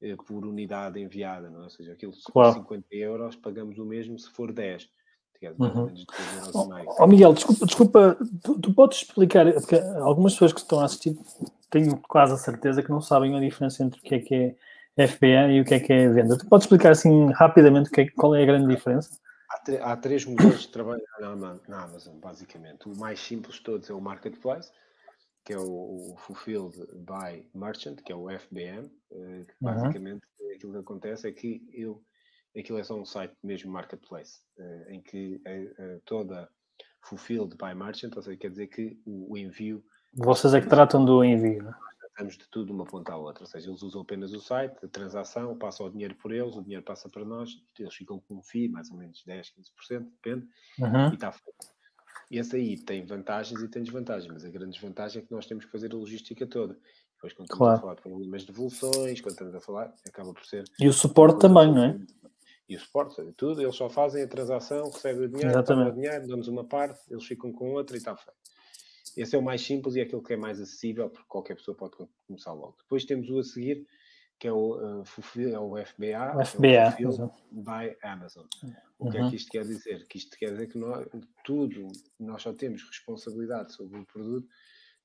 eh, por unidade enviada, não é? ou seja, aquilo for 50 euros, pagamos o mesmo se for 10 uhum. oh, oh, Miguel, desculpa, desculpa tu, tu, podes explicar, porque algumas pessoas que estão a assistir tenho quase a certeza que não sabem a diferença entre o que é que é FBA e o que é que é venda. Tu podes explicar assim rapidamente que é, qual é a grande diferença? Há, há três modelos de trabalho na, na, Amazon, basicamente. O mais simples de todos é o Marketplace, que é o, o Fulfilled by Merchant, que é o FBM, eh, uhum. basicamente uhum. aquilo que acontece é que eu aquilo é só um site mesmo marketplace, uh, em que uh, toda fulfilled by merchant, ou seja, quer dizer que o, o envio. Vocês é que tratam do envio, não é? Tratamos de tudo de uma ponta à outra, ou seja, eles usam apenas o site, a transação, passa o dinheiro por eles, o dinheiro passa para nós, eles ficam com um FII, mais ou menos 10, 15%, depende, uhum. e está feito. Esse aí tem vantagens e tem desvantagens, mas a grande desvantagem é que nós temos que fazer a logística toda. Depois, quando estamos claro. a falar de problemas de devoluções, quando estamos a falar, acaba por ser. E o suporte também, não é? E o suporte, tudo, eles só fazem a transação, recebem o dinheiro, o dinheiro, damos uma parte, eles ficam com outra e está feito. Esse é o mais simples e é aquele que é mais acessível, porque qualquer pessoa pode começar logo. Depois temos o a seguir, que é o, uh, é o FBA, o FBA é o by Amazon. O que é que uhum. isto quer dizer? Que isto quer dizer que nós, tudo, nós só temos responsabilidade sobre o produto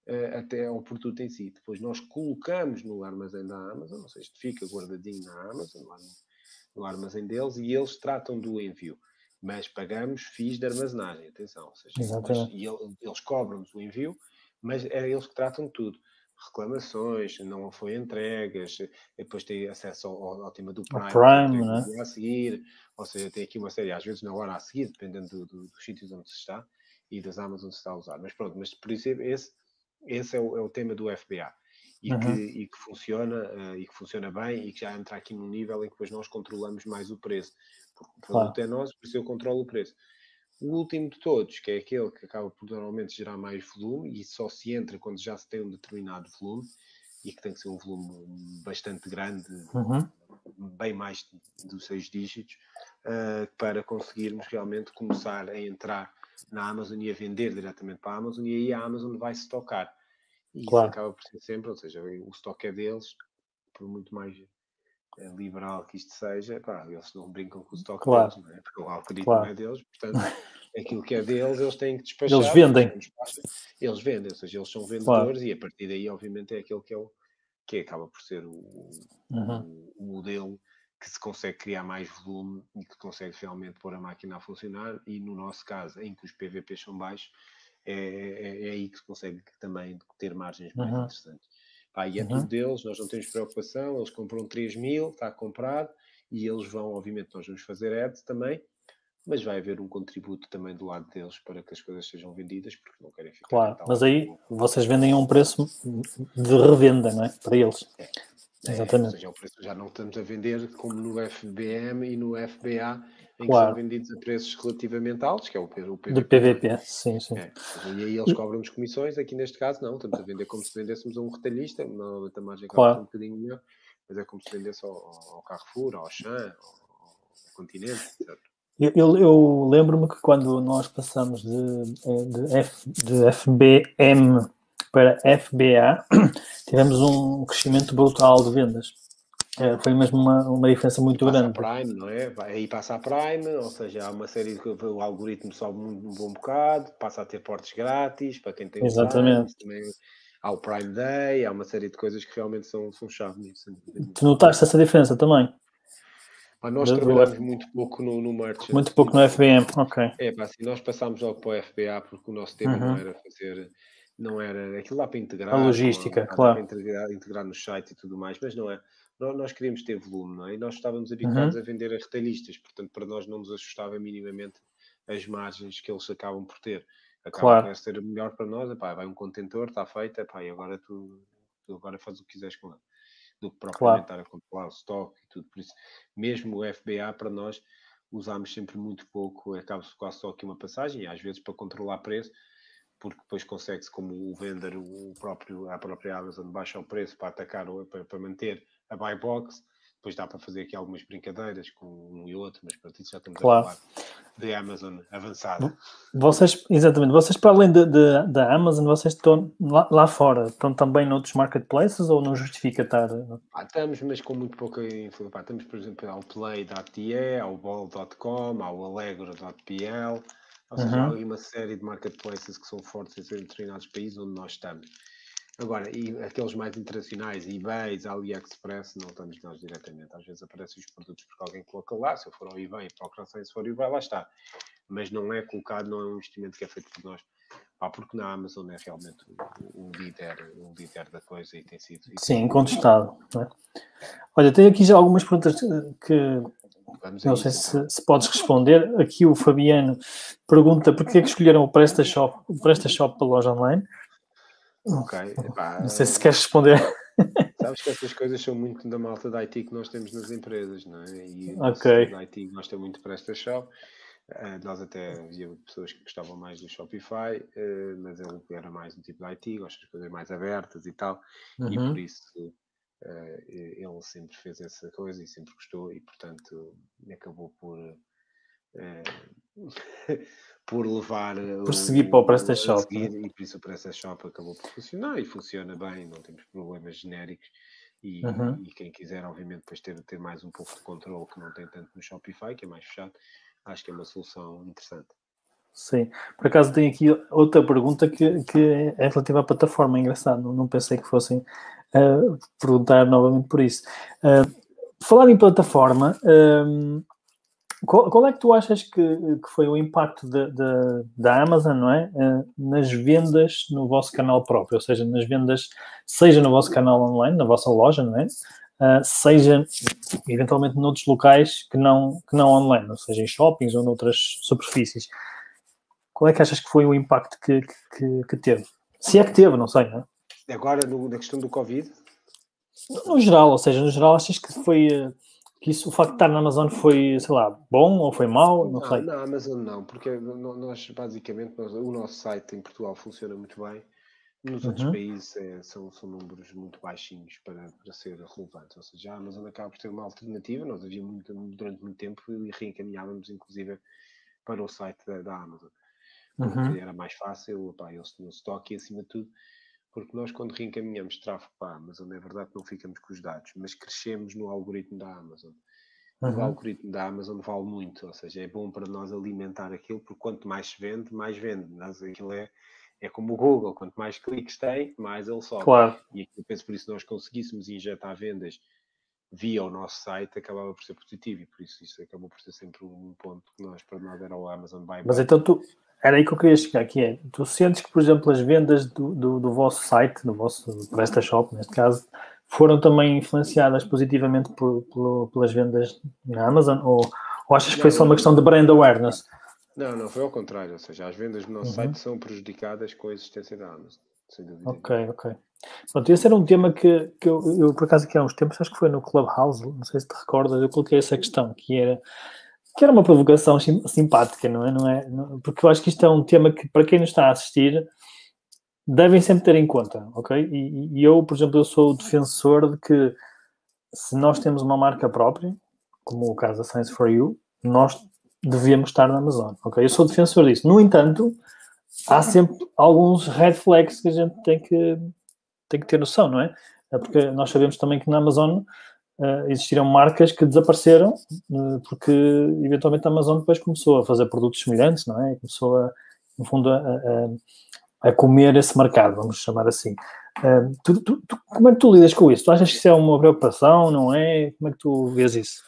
uh, até ao produto em si. Depois nós colocamos no armazém da Amazon, ou seja, isto fica guardadinho na Amazon, lá no, no armazém deles e eles tratam do envio. Mas pagamos FIIs de armazenagem, atenção. Ou seja, mas, e eles cobram-nos o envio, mas é eles que tratam de tudo. Reclamações, não foi entregas, depois tem acesso ao, ao tema do Prime, Prime né? a seguir, ou seja, tem aqui uma série, às vezes na hora a seguir, dependendo do, do, dos sítios onde se está e das Amazon se está a usar. Mas pronto, mas por isso esse, esse é, o, é o tema do FBA e, uhum. que, e que funciona uh, e que funciona bem e que já entra aqui num nível em que depois nós controlamos mais o preço. Porque o produto claro. é nosso, por isso eu controlo o preço. O último de todos, que é aquele que acaba por normalmente gerar mais volume e só se entra quando já se tem um determinado volume e que tem que ser um volume bastante grande, uhum. bem mais dos seis dígitos, uh, para conseguirmos realmente começar a entrar na Amazon e a vender diretamente para a Amazon e aí a Amazon vai se tocar. E claro. isso acaba por ser sempre, ou seja, o estoque é deles, por muito mais liberal que isto seja, pá, eles não brincam com o estoque claro. deles, não é? porque o algoritmo claro. é deles, portanto, aquilo que é deles, eles têm que despachar. Eles vendem. Eles vendem, ou seja, eles são vendedores claro. e a partir daí, obviamente, é aquele que é o que acaba por ser o, uhum. o, o modelo que se consegue criar mais volume e que consegue realmente pôr a máquina a funcionar e no nosso caso, em que os PVPs são baixos, é, é, é aí que se consegue também ter margens mais uhum. interessantes. Pá, e é uhum. tudo deles, nós não temos preocupação, eles compram 3 mil, está comprado, e eles vão, obviamente, nós vamos fazer ads também, mas vai haver um contributo também do lado deles para que as coisas sejam vendidas, porque não querem ficar. Claro, mas aí vocês vendem a um preço de revenda, não é? Para eles. É. É, Exatamente. Ou seja, o preço já não estamos a vender como no FBM e no FBA, em claro. que são vendidos a preços relativamente altos, que é o, o PVP. De PVP, sim, sim. É. E aí eles cobram-nos comissões, aqui neste caso não, estamos a vender como se vendêssemos a um retalhista, normalmente a margem claro. um bocadinho melhor, mas é como se vendesse ao, ao Carrefour, ao Auchan, ao, ao Continente, certo? Eu, eu, eu lembro-me que quando nós passamos de, de, F, de FBM para FBA, tivemos um crescimento brutal de vendas. É, foi mesmo uma, uma diferença muito passa grande. A Prime, não é? Aí passa a Prime, ou seja, há uma série de. O algoritmo sobe um, um bom bocado, passa a ter portes grátis para quem tem Exatamente. Prime, também há o Prime Day, há uma série de coisas que realmente são, são chave nisso. Tu notaste essa diferença também? Mas nós do trabalhamos muito pouco no, no merchant. Muito pouco no FBM, ok. É, pá, assim, nós passámos logo para o FBA porque o nosso tema uhum. não era fazer não era aquilo lá para integrar. A logística, não, claro. Para integrar, integrar, no site e tudo mais, mas não é. Nós, queríamos ter volume, não é? E nós estávamos habituados uhum. a vender a retalhistas, portanto, para nós não nos assustava minimamente as margens que eles acabam por ter. Acaba claro. por ser melhor para nós, epá, vai um contentor, está feito, epá, e agora tu, tu agora fazes o que quiseres com ele. Do que propriamente claro. estar a controlar o stock e tudo. Por isso, mesmo o FBA, para nós, usámos sempre muito pouco, acaba-se quase só aqui uma passagem, às vezes para controlar preço, porque depois consegue-se, como o vender o próprio, a própria Amazon baixa o preço para atacar, para, para manter a buy box, depois dá para fazer aqui algumas brincadeiras com um e outro, mas para isso já estamos claro. a falar de Amazon avançada. Vocês, exatamente, vocês para além da Amazon, vocês estão lá, lá, fora, estão também noutros marketplaces ou não justifica estar? Ah, estamos, mas com muito pouca influência. Estamos, por exemplo, ao play.te, ao ball.com, ao allegro.pl, ou seja, uhum. há uma série de marketplaces que são fortes em determinados países onde nós estamos. Agora, e aqueles mais internacionais, eBay, AliExpress, não estamos nós diretamente. Às vezes aparecem os produtos porque alguém coloca lá. Se eu for ao eBay, procura se for ao eBay, lá está. Mas não é colocado, não é um investimento que é feito por nós. Pá, porque na Amazon é realmente o, o, líder, o líder da coisa e tem sido. Sim, incontestado. É? Olha, tenho aqui já algumas perguntas que Vamos não sei se, então. se, podes responder. Aqui o Fabiano pergunta porquê é que escolheram o PrestaShop, o PrestaShop para loja online. Ok. Epá, não sei se queres responder. Sabes que essas coisas são muito da malta da IT que nós temos nas empresas, não é? E okay. da IT gosta muito de PrestaShop. Uh, nós até havia pessoas que gostavam mais do Shopify, uh, mas ele era mais um tipo de IT, gosta de coisas mais abertas e tal, uhum. e por isso uh, ele sempre fez essa coisa e sempre gostou, e portanto acabou por por levar por seguir o, para o PrestaShop né? e por isso o PrestaShop acabou por funcionar e funciona bem, não temos problemas genéricos e, uhum. e, quem quiser obviamente depois ter, ter mais um pouco de controle que não tem tanto no Shopify, que é mais fechado acho que é uma solução interessante Sim, por acaso tem aqui outra pergunta que, que é relativa à plataforma, é engraçado, não, não pensei que fossem uh, perguntar novamente por isso. Uh, falar em plataforma, uh, qual, qual, é que tu achas que, que foi o impacto de, de, da Amazon, não é? Uh, nas vendas no vosso canal próprio, ou seja, nas vendas, seja no vosso canal online, na vossa loja, não é? Uh, seja eventualmente noutros locais que não, que não online, ou seja, em shoppings ou noutras superfícies. Qual é que achas que foi o impacto que, que, que teve? Se é que teve, não sei, não é? Agora, no, na questão do Covid? No, no geral, ou seja, no geral, achas que foi uh, que isso, o facto de estar na Amazon foi, sei lá, bom ou foi mau? Não, não sei. Na Amazon não, porque nós basicamente nós, o nosso site em Portugal funciona muito bem. Nos uhum. outros países é, são, são números muito baixinhos para, para ser relevantes. Ou seja, a Amazon acaba por ter uma alternativa. Nós havia muito, durante muito tempo e reencaminhávamos inclusive para o site da, da Amazon. Porque uhum. era mais fácil, pá, eles tinham estoque e acima de tudo Porque nós, quando reencaminhamos tráfego para a Amazon, é verdade que não ficamos com os dados, mas crescemos no algoritmo da Amazon. Uhum. O algoritmo da Amazon vale muito, ou seja, é bom para nós alimentar aquilo, porque quanto mais se vende, mais vende. Mas aquilo é, é como o Google, quanto mais cliques tem, mais ele sobe. Claro. E eu penso por isso nós conseguíssemos injetar vendas via o nosso site, acabava por ser positivo e por isso isso acabou por ser sempre um ponto que nós, para nós, era o Amazon Buy. Mas então tu, era aí que eu queria chegar, que é, tu sentes que, por exemplo, as vendas do, do, do vosso site, do vosso PrestaShop, neste caso, foram também influenciadas positivamente por, por, pelas vendas na Amazon? Ou, ou achas que foi só uma questão de brand awareness? Não, não, foi ao contrário. Ou seja, as vendas do nosso uhum. site são prejudicadas com a existência da Amazon. Sem dúvida. Ok, ok. Pronto, esse era um tema que, que eu, eu, por acaso, aqui há uns tempos, acho que foi no Clubhouse, não sei se te recordas, eu coloquei essa questão, que era que era uma provocação simpática, não é? Não é? Porque eu acho que isto é um tema que, para quem nos está a assistir, devem sempre ter em conta, ok? E, e eu, por exemplo, eu sou o defensor de que se nós temos uma marca própria, como o caso da Science for You, nós devíamos estar na Amazon, ok? Eu sou defensor disso. No entanto, há sempre alguns red flags que a gente tem que, tem que ter noção, não é? é porque nós sabemos também que na Amazon uh, existiram marcas que desapareceram uh, porque eventualmente a Amazon depois começou a fazer produtos semelhantes, não é? Começou a, no fundo, a, a a comer esse mercado, vamos chamar assim. Uh, tu, tu, tu, como é que tu lidas com isso? Tu achas que isso é uma preocupação, não é? Como é que tu vês isso?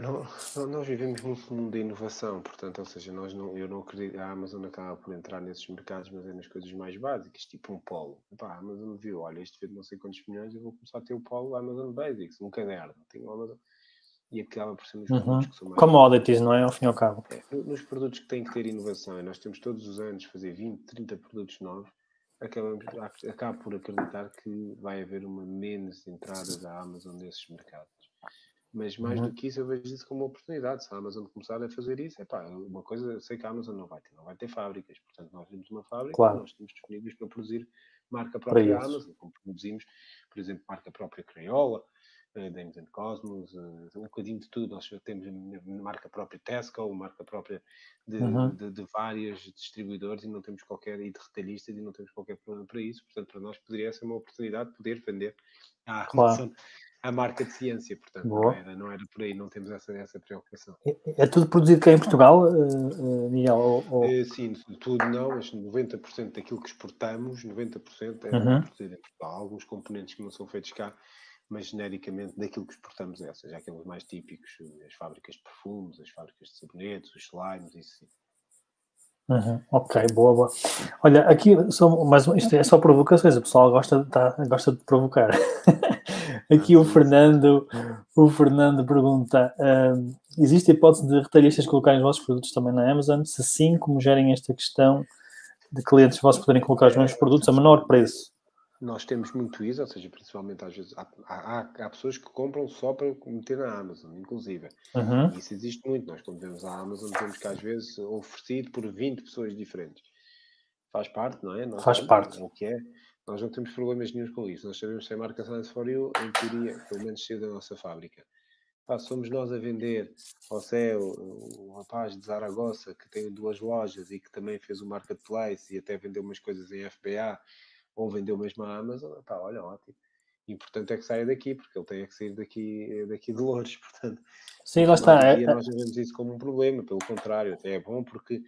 Não, nós vivemos muito mundo de inovação, portanto, ou seja, nós não, eu não acredito, a Amazon acaba por entrar nesses mercados, mas é nas coisas mais básicas, tipo um polo. Epá, a Amazon viu, olha, este vende não sei quantos milhões, eu vou começar a ter o polo Amazon Basics, um caderno, tenho Amazon e acaba por ser nos uhum. produtos que são mais. Commodities, não é? Ao fim e ao cabo. É, nos produtos que têm que ter inovação, e nós temos todos os anos fazer 20, 30 produtos novos, acabamos, acaba por acreditar que vai haver uma menos entrada da Amazon nesses mercados. Mas mais uhum. do que isso, eu vejo isso como uma oportunidade. Se a Amazon começar a fazer isso, é pá, uma coisa, eu sei que a Amazon não vai ter, não vai ter fábricas. Portanto, nós temos uma fábrica, claro. nós estamos disponíveis para produzir marca própria da Amazon, como produzimos, por exemplo, marca própria Crayola, uh, Dames and Cosmos, uh, um bocadinho de tudo. Nós temos marca própria Tesco, marca própria de, uhum. de, de vários distribuidores e não temos qualquer, e de retalhistas e não temos qualquer problema para isso. Portanto, para nós poderia ser uma oportunidade de poder vender a claro. A marca de ciência. Portanto, não era, não era por aí, não temos essa, essa preocupação. É, é tudo produzido cá em Portugal, uh, Miguel? Ou... É, sim, tudo não, mas 90% daquilo que exportamos, 90% é uhum. produzido em Portugal. Alguns componentes que não são feitos cá mas genericamente daquilo que exportamos é, ou seja, aqueles mais típicos, as fábricas de perfumes, as fábricas de sabonetes, os slimes, isso sim. Uhum, ok, boa, boa. Olha, aqui são, mas isto é só provocações, o pessoal gosta tá, gosta de provocar. aqui o Fernando, o Fernando pergunta: uh, existe a hipótese de retalhistas colocarem os vossos produtos também na Amazon? Se sim, como gerem esta questão de clientes vossos poderem colocar os mesmos produtos a menor preço? nós temos muito isso, ou seja, principalmente às vezes há, há, há pessoas que compram só para meter na Amazon, inclusive. Uhum. Isso existe muito. Nós, quando vemos a Amazon, temos que às vezes oferecido por 20 pessoas diferentes. Faz parte, não é? Nós Faz parte. O que é? Nós não temos problemas nenhum com isso. Nós sabemos que a marca Science for You, em teoria, pelo menos ser da nossa fábrica. Pá, somos nós a vender ao céu o rapaz de Zaragoza que tem duas lojas e que também fez o marketplace e até vendeu umas coisas em FBA ou vendeu mesmo à Amazon, pá, olha, ótimo. Importante é que saia daqui, porque ele tem é que sair daqui, daqui de Louros, portanto. Sim, lá está. É, nós não vemos isso como um problema, pelo contrário, até é bom porque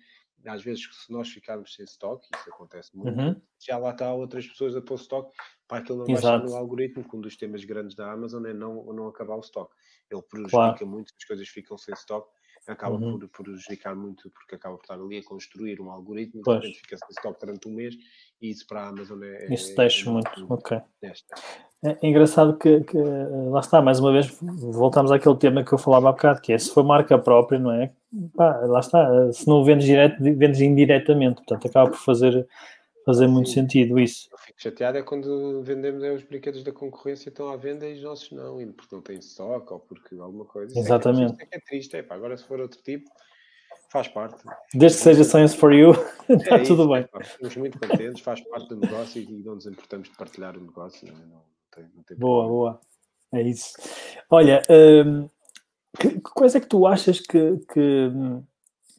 às vezes se nós ficarmos sem estoque, isso acontece muito, uhum. já lá está outras pessoas a pôr estoque, para aquilo não Exato. no algoritmo, que um dos temas grandes da Amazon é não, não acabar o estoque. Ele prejudica claro. muito, as coisas ficam sem estoque, acaba uhum. por, por prejudicar muito, porque acaba por estar ali a construir um algoritmo, que repente fica sem estoque durante um mês, e isso para a Amazon é. Isso deixa é, muito, muito, ok. É, é engraçado que, que, lá está, mais uma vez, voltamos àquele tema que eu falava há bocado, que é se for marca própria, não é? Pá, lá está, se não vendes direto, vendes indiretamente, portanto acaba por fazer, fazer muito Sim. sentido isso. Eu fico chateado é quando vendemos é, os brinquedos da concorrência estão à venda e os nossos não, e porque não têm estoque ou porque alguma coisa. Exatamente. Isso é que é triste, é, pá, agora se for outro tipo Faz parte. Desde que seja Science for You, está é tudo isso, bem. Estamos muito contentes, faz parte do negócio e não nos importamos de partilhar o negócio. Não, não tem, não tem boa, boa. É isso. Olha, hum, que, quais é que tu achas que, que,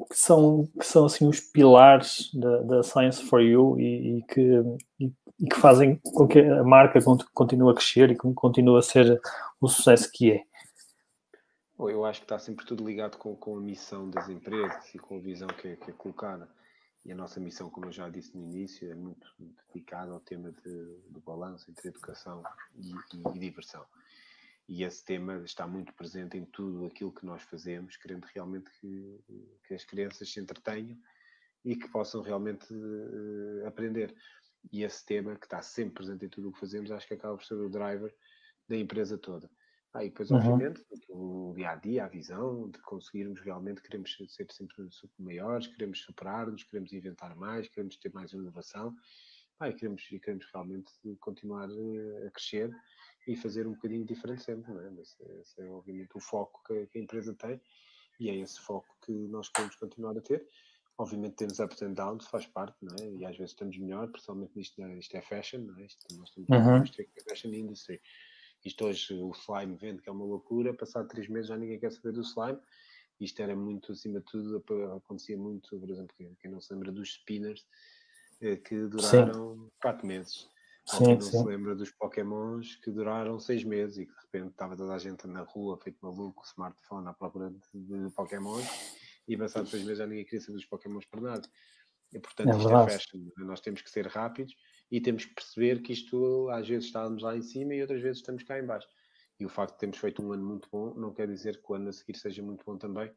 que, são, que são assim os pilares da, da Science for You e, e que, e e que fazem com que a marca continue a crescer e continue a ser o sucesso que é? Eu acho que está sempre tudo ligado com, com a missão das empresas e com a visão que é, que é colocada. E a nossa missão, como eu já disse no início, é muito dedicada ao tema de, do balanço entre educação e, e, e, diversão. E esse tema está muito presente em tudo aquilo que nós fazemos, querendo realmente que, que as crianças se entretenham e que possam realmente uh, aprender. E esse tema, que está sempre presente em tudo o que fazemos, acho que acaba por ser o driver da empresa toda. Ah, e depois, uhum. obviamente, o dia a dia, a visão de conseguirmos realmente, queremos ser sempre maiores, queremos superar-nos, queremos inventar mais, queremos ter mais inovação ah, e, queremos, e queremos realmente continuar eh, a crescer e fazer um bocadinho diferente sempre. Não é? Esse, esse é, obviamente, o foco que, que, a empresa tem e é esse foco que nós queremos continuar a ter. Obviamente temos ups and downs, faz parte, não é? E às vezes estamos melhor, principalmente nisto, isto é fashion, não é? Isto, nós estamos uhum. fashion industry. Isto hoje o slime vende que é uma loucura, passado três meses já ninguém quer saber do slime. Isto era muito, acima de tudo, acontecia muito, por exemplo, quem não se lembra dos spinners, eh, que duraram sim. quatro meses. Sim, quem não sim. se lembra dos Pokémons que duraram seis meses e que de repente estava toda a gente na rua, feito maluco, smartphone à procura de, de Pokémons e passado seis meses já ninguém queria saber dos Pokémons para nada. E portanto, é isto é fashion. Nós temos que ser rápidos e temos que perceber que isto às vezes estamos lá em cima e outras vezes estamos cá em baixo. E o facto de termos feito um ano muito bom não quer dizer que o ano a seguir seja muito bom também,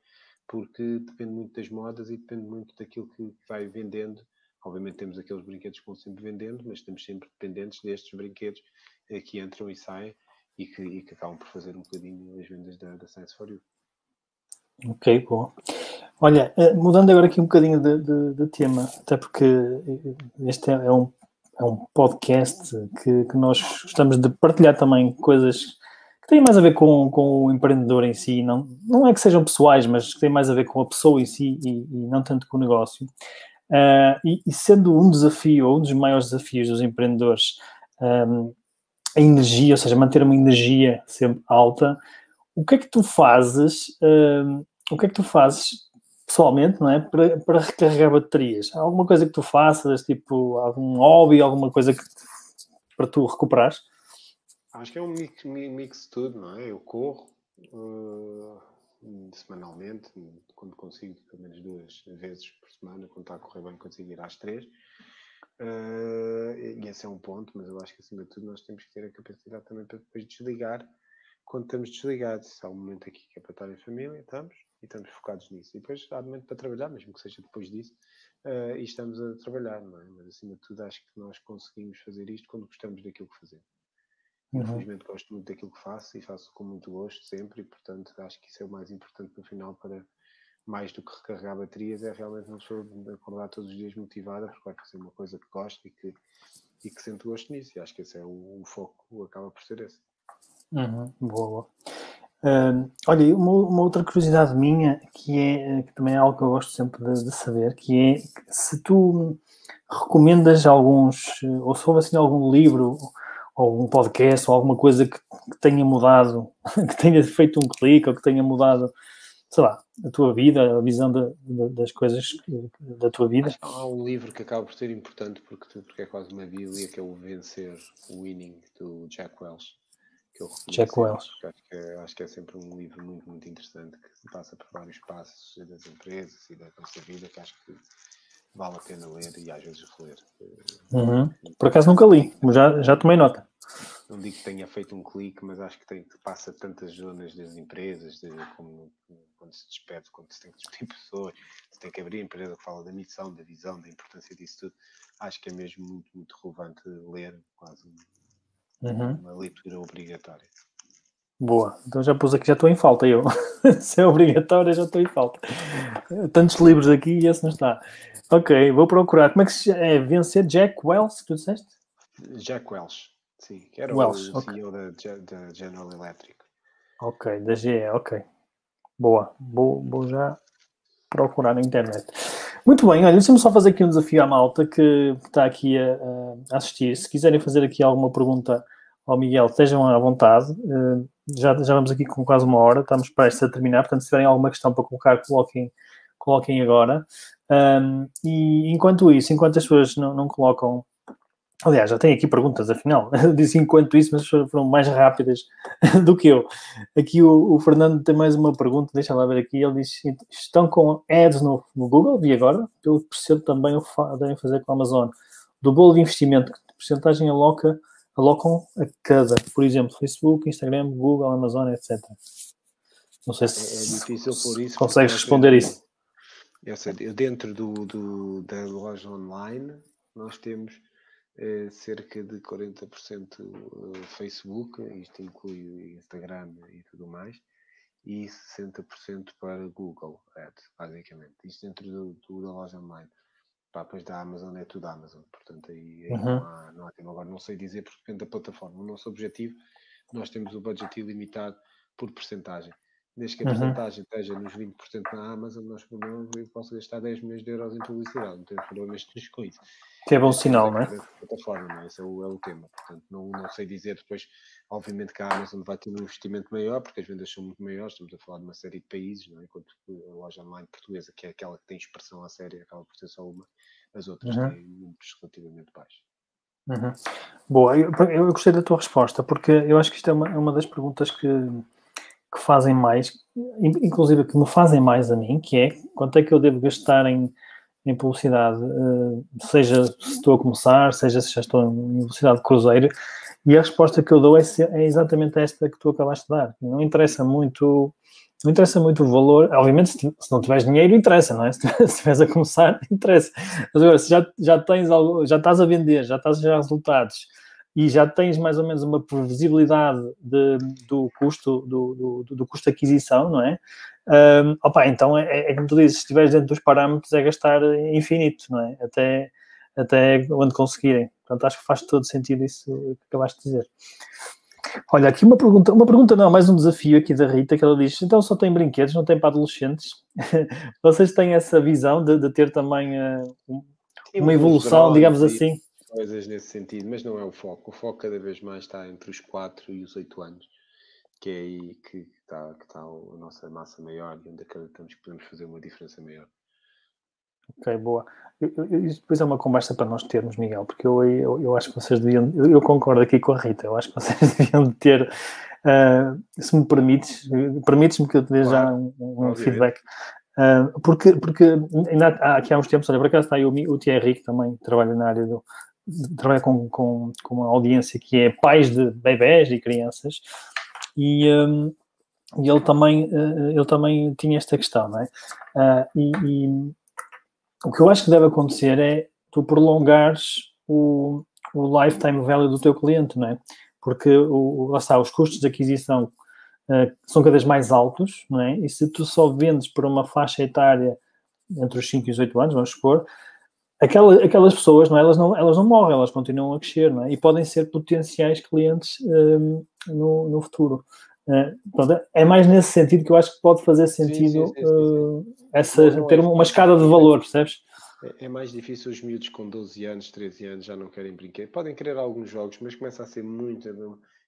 porque depende muito das modas e depende muito daquilo que vai vendendo. Obviamente temos aqueles brinquedos que vão sempre vendendo, mas estamos sempre dependentes destes brinquedos eh, que entram e saem e que, e que acabam por fazer um bocadinho as vendas da, da Science for You. Ok, bom. Olha, eh, mudando agora aqui um bocadinho de, de, de tema, até porque este é um é um podcast que, que, nós gostamos de partilhar também coisas que têm mais a ver com, com o empreendedor em si, não, não é que sejam pessoais, mas que têm mais a ver com a pessoa em si e, e não tanto com o negócio. Uh, e, e, sendo um desafio, ou um dos maiores desafios dos empreendedores, um, a energia, ou seja, manter uma energia sempre alta, o que é que tu fazes? Um, o que é que tu fazes pessoalmente, não é? Para, para recarregar baterias. Há alguma coisa que tu faças, tipo algum hobby, alguma coisa que, para tu recuperares? Acho que é um mix, mix tudo, não é? Eu corro uh, semanalmente, quando consigo, pelo menos duas vezes por semana, quando está a correr bem, consigo ir às três. Uh, e esse é um ponto, mas eu acho que acima de tudo nós temos que ter a capacidade também para depois desligar quando estamos desligados. Há um momento aqui que é para estar em família, estamos, e estamos focados nisso. E depois há momento para trabalhar, mesmo que seja depois disso, uh, e estamos a trabalhar, não é? Mas acima de tudo acho que nós conseguimos fazer isto quando gostamos daquilo que fazemos. Uhum. Infelizmente gosto muito daquilo que faço e faço com muito gosto sempre, e portanto acho que isso é o mais importante no final para mais do que recarregar baterias, é realmente uma pessoa acordar todos os dias motivada, porque vai fazer uma coisa que gosta e que, e que sente gosto nisso. E acho que esse é o, o foco, acaba por ser esse. Uhum. Boa, boa. Uh, olha, uma, uma, outra curiosidade minha, que é que também é algo que eu gosto sempre de, de, saber, que é se tu recomendas alguns, ou se houve assim algum livro, ou um podcast, ou alguma coisa que, que tenha mudado, que tenha feito um clique, ou que tenha mudado, sei lá, a tua vida, a visão de, de, das coisas da tua vida. Há um livro que acaba por ser importante porque, porque é quase uma bíblia, que é o Vencer, o Winning, do Jack Welch que eu Jack Wells. Acho que, é, acho que é sempre um livro muito, muito interessante que passa por vários passos das empresas e da nossa vida que acho que vale a pena ler e às vezes reler. Uhum. Por acaso nunca li, já, já tomei nota. Não digo que tenha feito um clique, mas acho que tem, passa tantas zonas das empresas, de, como quando se despede, quando se tem que despedir pessoas, se tem que abrir a empresa que fala da missão, da visão, da importância disso tudo. Acho que é mesmo muito, muito relevante ler, quase Uhum. Uma leitura obrigatória. Boa, então já pus aqui, já estou em falta eu. Se é obrigatório, já estou em falta. Tantos livros aqui e esse não está. Ok, vou procurar. Como é que se é? Vencer Jack Wells, tu disseste? Jack Welch, sim, que era o CEO da, da, General Electric. Ok, da GE, ok. Boa, vou, vou já procurar na internet. Muito bem, olha, deixa-me só fazer aqui um desafio à malta que está aqui a, a, assistir. Se quiserem fazer aqui alguma pergunta ao Miguel, estejam à vontade. Uh, já, já vamos aqui com quase uma hora, estamos prestes a terminar, portanto, se tiverem alguma questão para colocar, coloquem, coloquem agora. Um, e enquanto isso, enquanto as pessoas não, não colocam Aliás, já tenho aqui perguntas, afinal. Disse enquanto isso, mas foram mais rápidas do que eu. Aqui o, o, Fernando tem mais uma pergunta, deixa lá ver aqui. Ele diz: estão com ads no, no Google, vi agora, pelo que percebo também o fa devem fazer com a Amazon. Do bolo de investimento, que porcentagem aloca, alocam a cada? Por exemplo, Facebook, Instagram, Google, Amazon, etc. Não sei se, é, é difícil por isso, consegues responder isso. É, dentro do, do, da loja online, nós temos é cerca de 40% eh, Facebook, isto inclui Instagram e tudo mais, e 60% para Google Ads, basicamente. Isto dentro do, do, da loja online. Pá, depois da Amazon é tudo Amazon, portanto aí, aí uhum. não, há, não há tema. Agora não sei dizer porque depende da plataforma. O nosso objetivo, nós temos o budget ilimitado por porcentagem. Desde que a uhum. porcentagem esteja nos 20% na Amazon, nós podemos, eu posso gastar 10 milhões de euros em publicidade, não tenho problemas com isso. Que é bom sinal, não é? Plataforma, não é? Esse é o, é o tema. Portanto, não, não sei dizer depois, obviamente que a Amazon vai ter um investimento maior, porque as vendas são muito maiores, estamos a falar de uma série de países, não é? enquanto a loja online portuguesa, que é aquela que tem expressão à série, acaba por ter só uma, as outras uhum. têm números relativamente baixos. Uhum. Boa, eu, eu, gostei da tua resposta, porque eu acho que isto é uma, é uma das perguntas que, que fazem mais, inclusive que me fazem mais a mim, que é quanto é que eu devo gastar em em publicidade, eh, seja se estou a começar, seja se já estou em velocidade de cruzeiro, e a resposta que eu dou é, é, exatamente esta que tu acabaste de dar. Não interessa muito, não interessa muito o valor. Obviamente, se, não tiveres dinheiro, interessa, não é? Se estiveres a começar, interessa. Mas agora, se já, já tens algo, já estás a vender, já estás a gerar resultados e já tens mais ou menos uma previsibilidade de, do custo do, do, do custo de aquisição, não é? Um, opa, então é, é, é, como tu dizes, se estiveres dentro dos parâmetros é gastar infinito, não é? Até, até onde conseguirem. Portanto, acho que faz todo sentido isso que acabaste de dizer. Olha, aqui uma pergunta, uma pergunta não, mais um desafio aqui da Rita, que ela diz, então só tem brinquedos, não tem para adolescentes? Vocês têm essa visão de, de ter também uh, uma evolução, digamos assim? Coisas nesse sentido, mas não é o foco. O foco cada vez mais está entre os 4 e os 8 anos que é aí que está, que está a nossa massa maior e onde acreditamos que podemos fazer uma diferença maior. Ok, boa. Isso depois é uma conversa para nós termos, Miguel, porque eu, eu, eu acho que vocês deviam. Eu, eu, concordo aqui com a Rita, eu acho que vocês deviam ter. Uh, se me permites, permites-me que eu te dê claro. já um, um feedback. Uh, porque, porque ainda há, aqui há uns tempos, olha, por acaso está aí o, o Thierry, que também trabalha na área do. Trabalha com, com, com uma audiência que é pais de bebés e crianças, e, um, e ele, também, uh, ele também tinha esta questão, não é? Uh, e, e, o que eu acho que deve acontecer é tu prolongares o, o lifetime value do teu cliente, não é? Porque o, lá está, os custos de aquisição uh, são cada vez mais altos, não é? E se tu só vendes por uma faixa etária entre os 5 e os 8 anos, vamos supor, aquela, aquelas pessoas, não é? elas, não, elas não morrem, elas continuam a crescer, não é? E podem ser potenciais clientes um, no, no futuro. Pronto, é mais nesse sentido que eu acho que pode fazer sentido sim, sim, sim, uh, essa, não, ter é, uma escada de valor, percebes? É, é, mais difícil os miúdos com 12 anos, 13 anos já não querem brincar. Podem querer alguns jogos, mas começa a ser muito.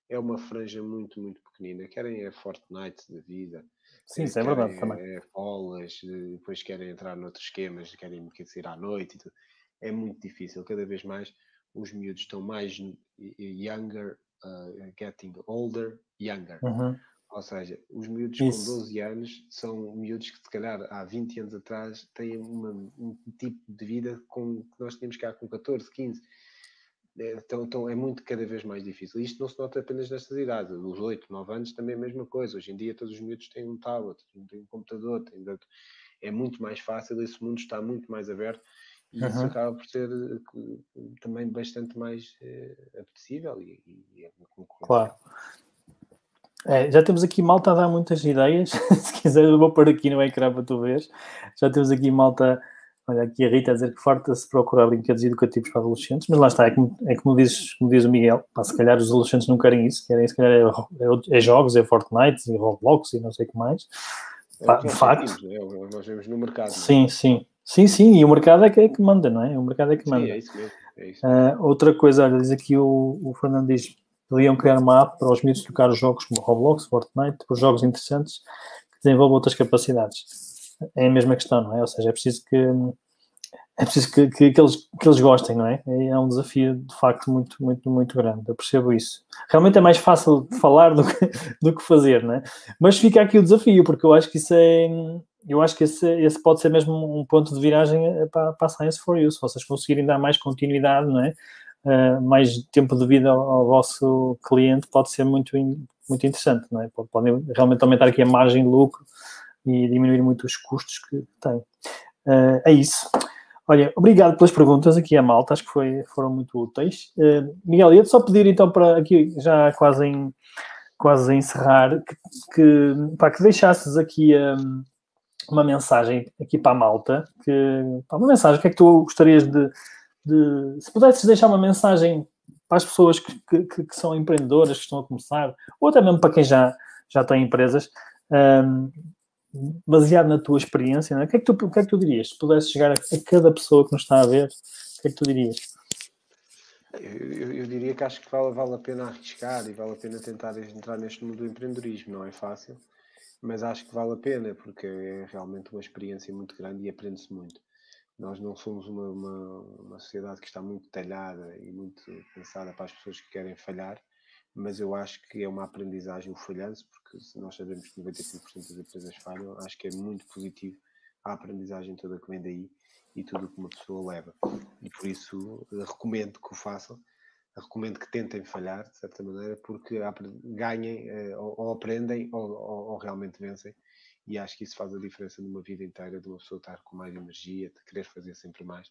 É uma franja muito, muito pequenina. Querem é Fortnite da vida. Sim, isso é verdade também. É, bolas, depois querem entrar noutros esquemas, querem sair à noite. É muito difícil. Cada vez mais os miúdos estão mais younger uh, getting older, younger. Uhum. Ou seja, os miúdos Isso. com 12 anos são miúdos que, se calhar, há 20 anos atrás têm uma, um tipo de vida com, que nós tínhamos cá com 14, 15. É, então, então é muito cada vez mais difícil. Isto não se nota apenas nestas idades. Os 8, 9 anos também é a mesma coisa. Hoje em dia todos os miúdos têm um tablet, têm um computador, têm... é muito mais fácil, esse mundo está muito mais aberto e uhum. isso acaba por ser eh, também bastante mais uh, apetecível e, e é Claro. É, já temos aqui malta a dar muitas ideias. Se quiser, eu vou pôr aqui no ecrã para tu ver. Já temos aqui malta. Olha, aqui a Rita a dizer que farta-se procurar brinquedos educativos para adolescentes, mas lá está, é como, é como, diz, como diz o Miguel, pá, se calhar os adolescentes não querem isso, querem se calhar é, é, é jogos, é Fortnite e Roblox e não sei o que mais. Pá, é, de facto. É, nós vemos no mercado. Sim, sim. Sim, sim, e o mercado é que, é que manda, não é? O mercado é que manda. Sim, é isso mesmo. É isso mesmo. Uh, outra coisa, olha, diz aqui o, o Fernando diz: deviam criar uma app para os miúdos trocar jogos como Roblox, Fortnite, por jogos interessantes que desenvolvam outras capacidades. É a mesma questão, não é? Ou seja, é preciso que, é preciso que, que, que, eles, que eles gostem, não é? É um desafio, de facto, muito, muito, muito grande. Eu percebo isso. Realmente é mais fácil falar do que, do que fazer, não é? Mas fica aqui o desafio, porque eu acho que isso é. Eu acho que esse, esse pode ser mesmo um ponto de viragem eh, para, para a Science for You. Se vocês conseguirem dar mais continuidade, não é? Uh, mais tempo de vida ao, ao, vosso cliente, pode ser muito, muito interessante, não é? Podem realmente aumentar aqui a margem de lucro e diminuir muito os custos que têm. Uh, é isso. Olha, obrigado pelas perguntas aqui a malta, acho que foi, foram muito úteis. Uh, Miguel, ia-te só pedir então para aqui, já quase em, quase a encerrar, que, que, pá, que deixasses aqui um, uma mensagem aqui para a malta, que, pá, uma mensagem, o que é que tu gostarias de, de se pudesses deixar uma mensagem para as pessoas que, que, que, são empreendedoras, que estão a começar, ou até mesmo para quem já, já tem empresas, um, baseado na tua experiência, é? o, que é que tu, o que é que tu dirias? Se pudesse chegar a, a, cada pessoa que nos está a ver, o que é que tu dirias? Eu, eu, diria que acho que vale, vale a pena arriscar e vale a pena tentar entrar neste mundo do empreendedorismo. Não é fácil, mas acho que vale a pena porque é realmente uma experiência muito grande e aprende-se muito. Nós não somos uma, uma, uma sociedade que está muito talhada e muito pensada para as pessoas que querem falhar mas eu acho que é uma aprendizagem o falhanço, porque se nós sabemos que 95% das empresas falham, acho que é muito positivo a aprendizagem toda que vem daí e tudo o que uma pessoa leva. E por isso recomendo que o façam, recomendo que tentem falhar, de certa maneira, porque ganhem eh, ou aprendem ou, ou, realmente vencem. E acho que isso faz a diferença numa vida inteira de uma pessoa estar com mais energia, de querer fazer sempre mais,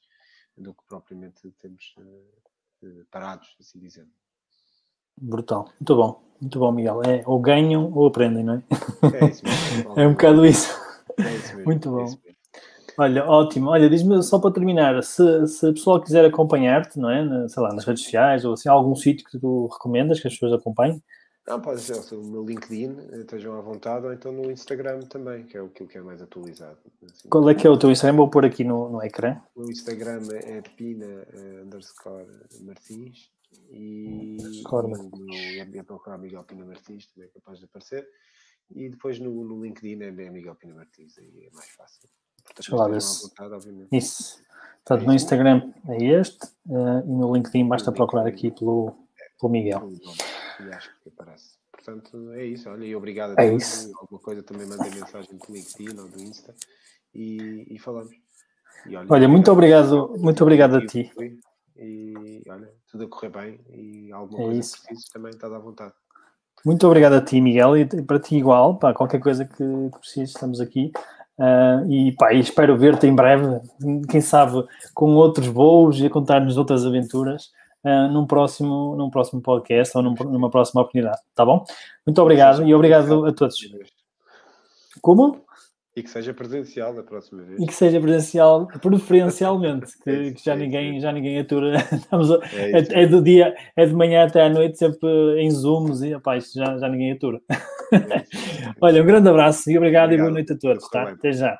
do que propriamente temos uh, parados, assim dizendo. Brutal, muito bom, muito bom, Miguel. É, ou ganham ou aprendem, não é? É isso mesmo. é um bocado isso. É isso mesmo. Muito bom. É Olha, ótimo. Olha, diz-me só para terminar, se, se a pessoa quiser acompanhar-te, não é? sei lá, nas redes sociais ou assim, algum sítio que tu recomendas que as pessoas acompanhem? Não, pode ser o meu LinkedIn, estejam à vontade, ou então no Instagram também, que é aquilo que é mais atualizado. Assim. Qual é que é o teu Instagram? Vou pôr aqui no, no ecrã. O Instagram é pina uh, underscore martins e no, é procurar Miguel Pina Martins, também é capaz de aparecer. E depois no, no LinkedIn é Miguel Pina Martins, aí é mais fácil. Portanto, Deixa lá ver se... Vontade, Isso. Portanto, é no Instagram é este uh, e no LinkedIn basta procurar aqui pelo, pelo Miguel. E acho que aparece. Portanto, é isso. Olha, e obrigado a é. Isso. Alguma coisa também mandem mensagem do LinkedIn ou do Insta e, e falamos. E olha, olha muito obrigado, muito obrigado a ti. Fui e olha, tudo a correr bem e alguma é coisa isso. que precises também estás à vontade. Muito obrigado a ti, Miguel, e para ti igual, para qualquer coisa que, que precises, estamos aqui. Uh, e, pá, espero ver-te em breve, quem sabe com outros voos e a contar-nos outras aventuras uh, num, próximo, num próximo podcast ou num, numa próxima oportunidade, tá bom? Muito obrigado e obrigado a todos. Como? E que seja presencial da próxima vez. E que seja presencial, preferencialmente, que, é que já, ninguém, já ninguém atura. Estamos a, é, é, é, do dia, é de manhã até à noite, sempre em zooms, e rapaz, já, já ninguém atura. É Olha, um grande abraço e obrigado, obrigado. e boa noite a todos, tá? Até já.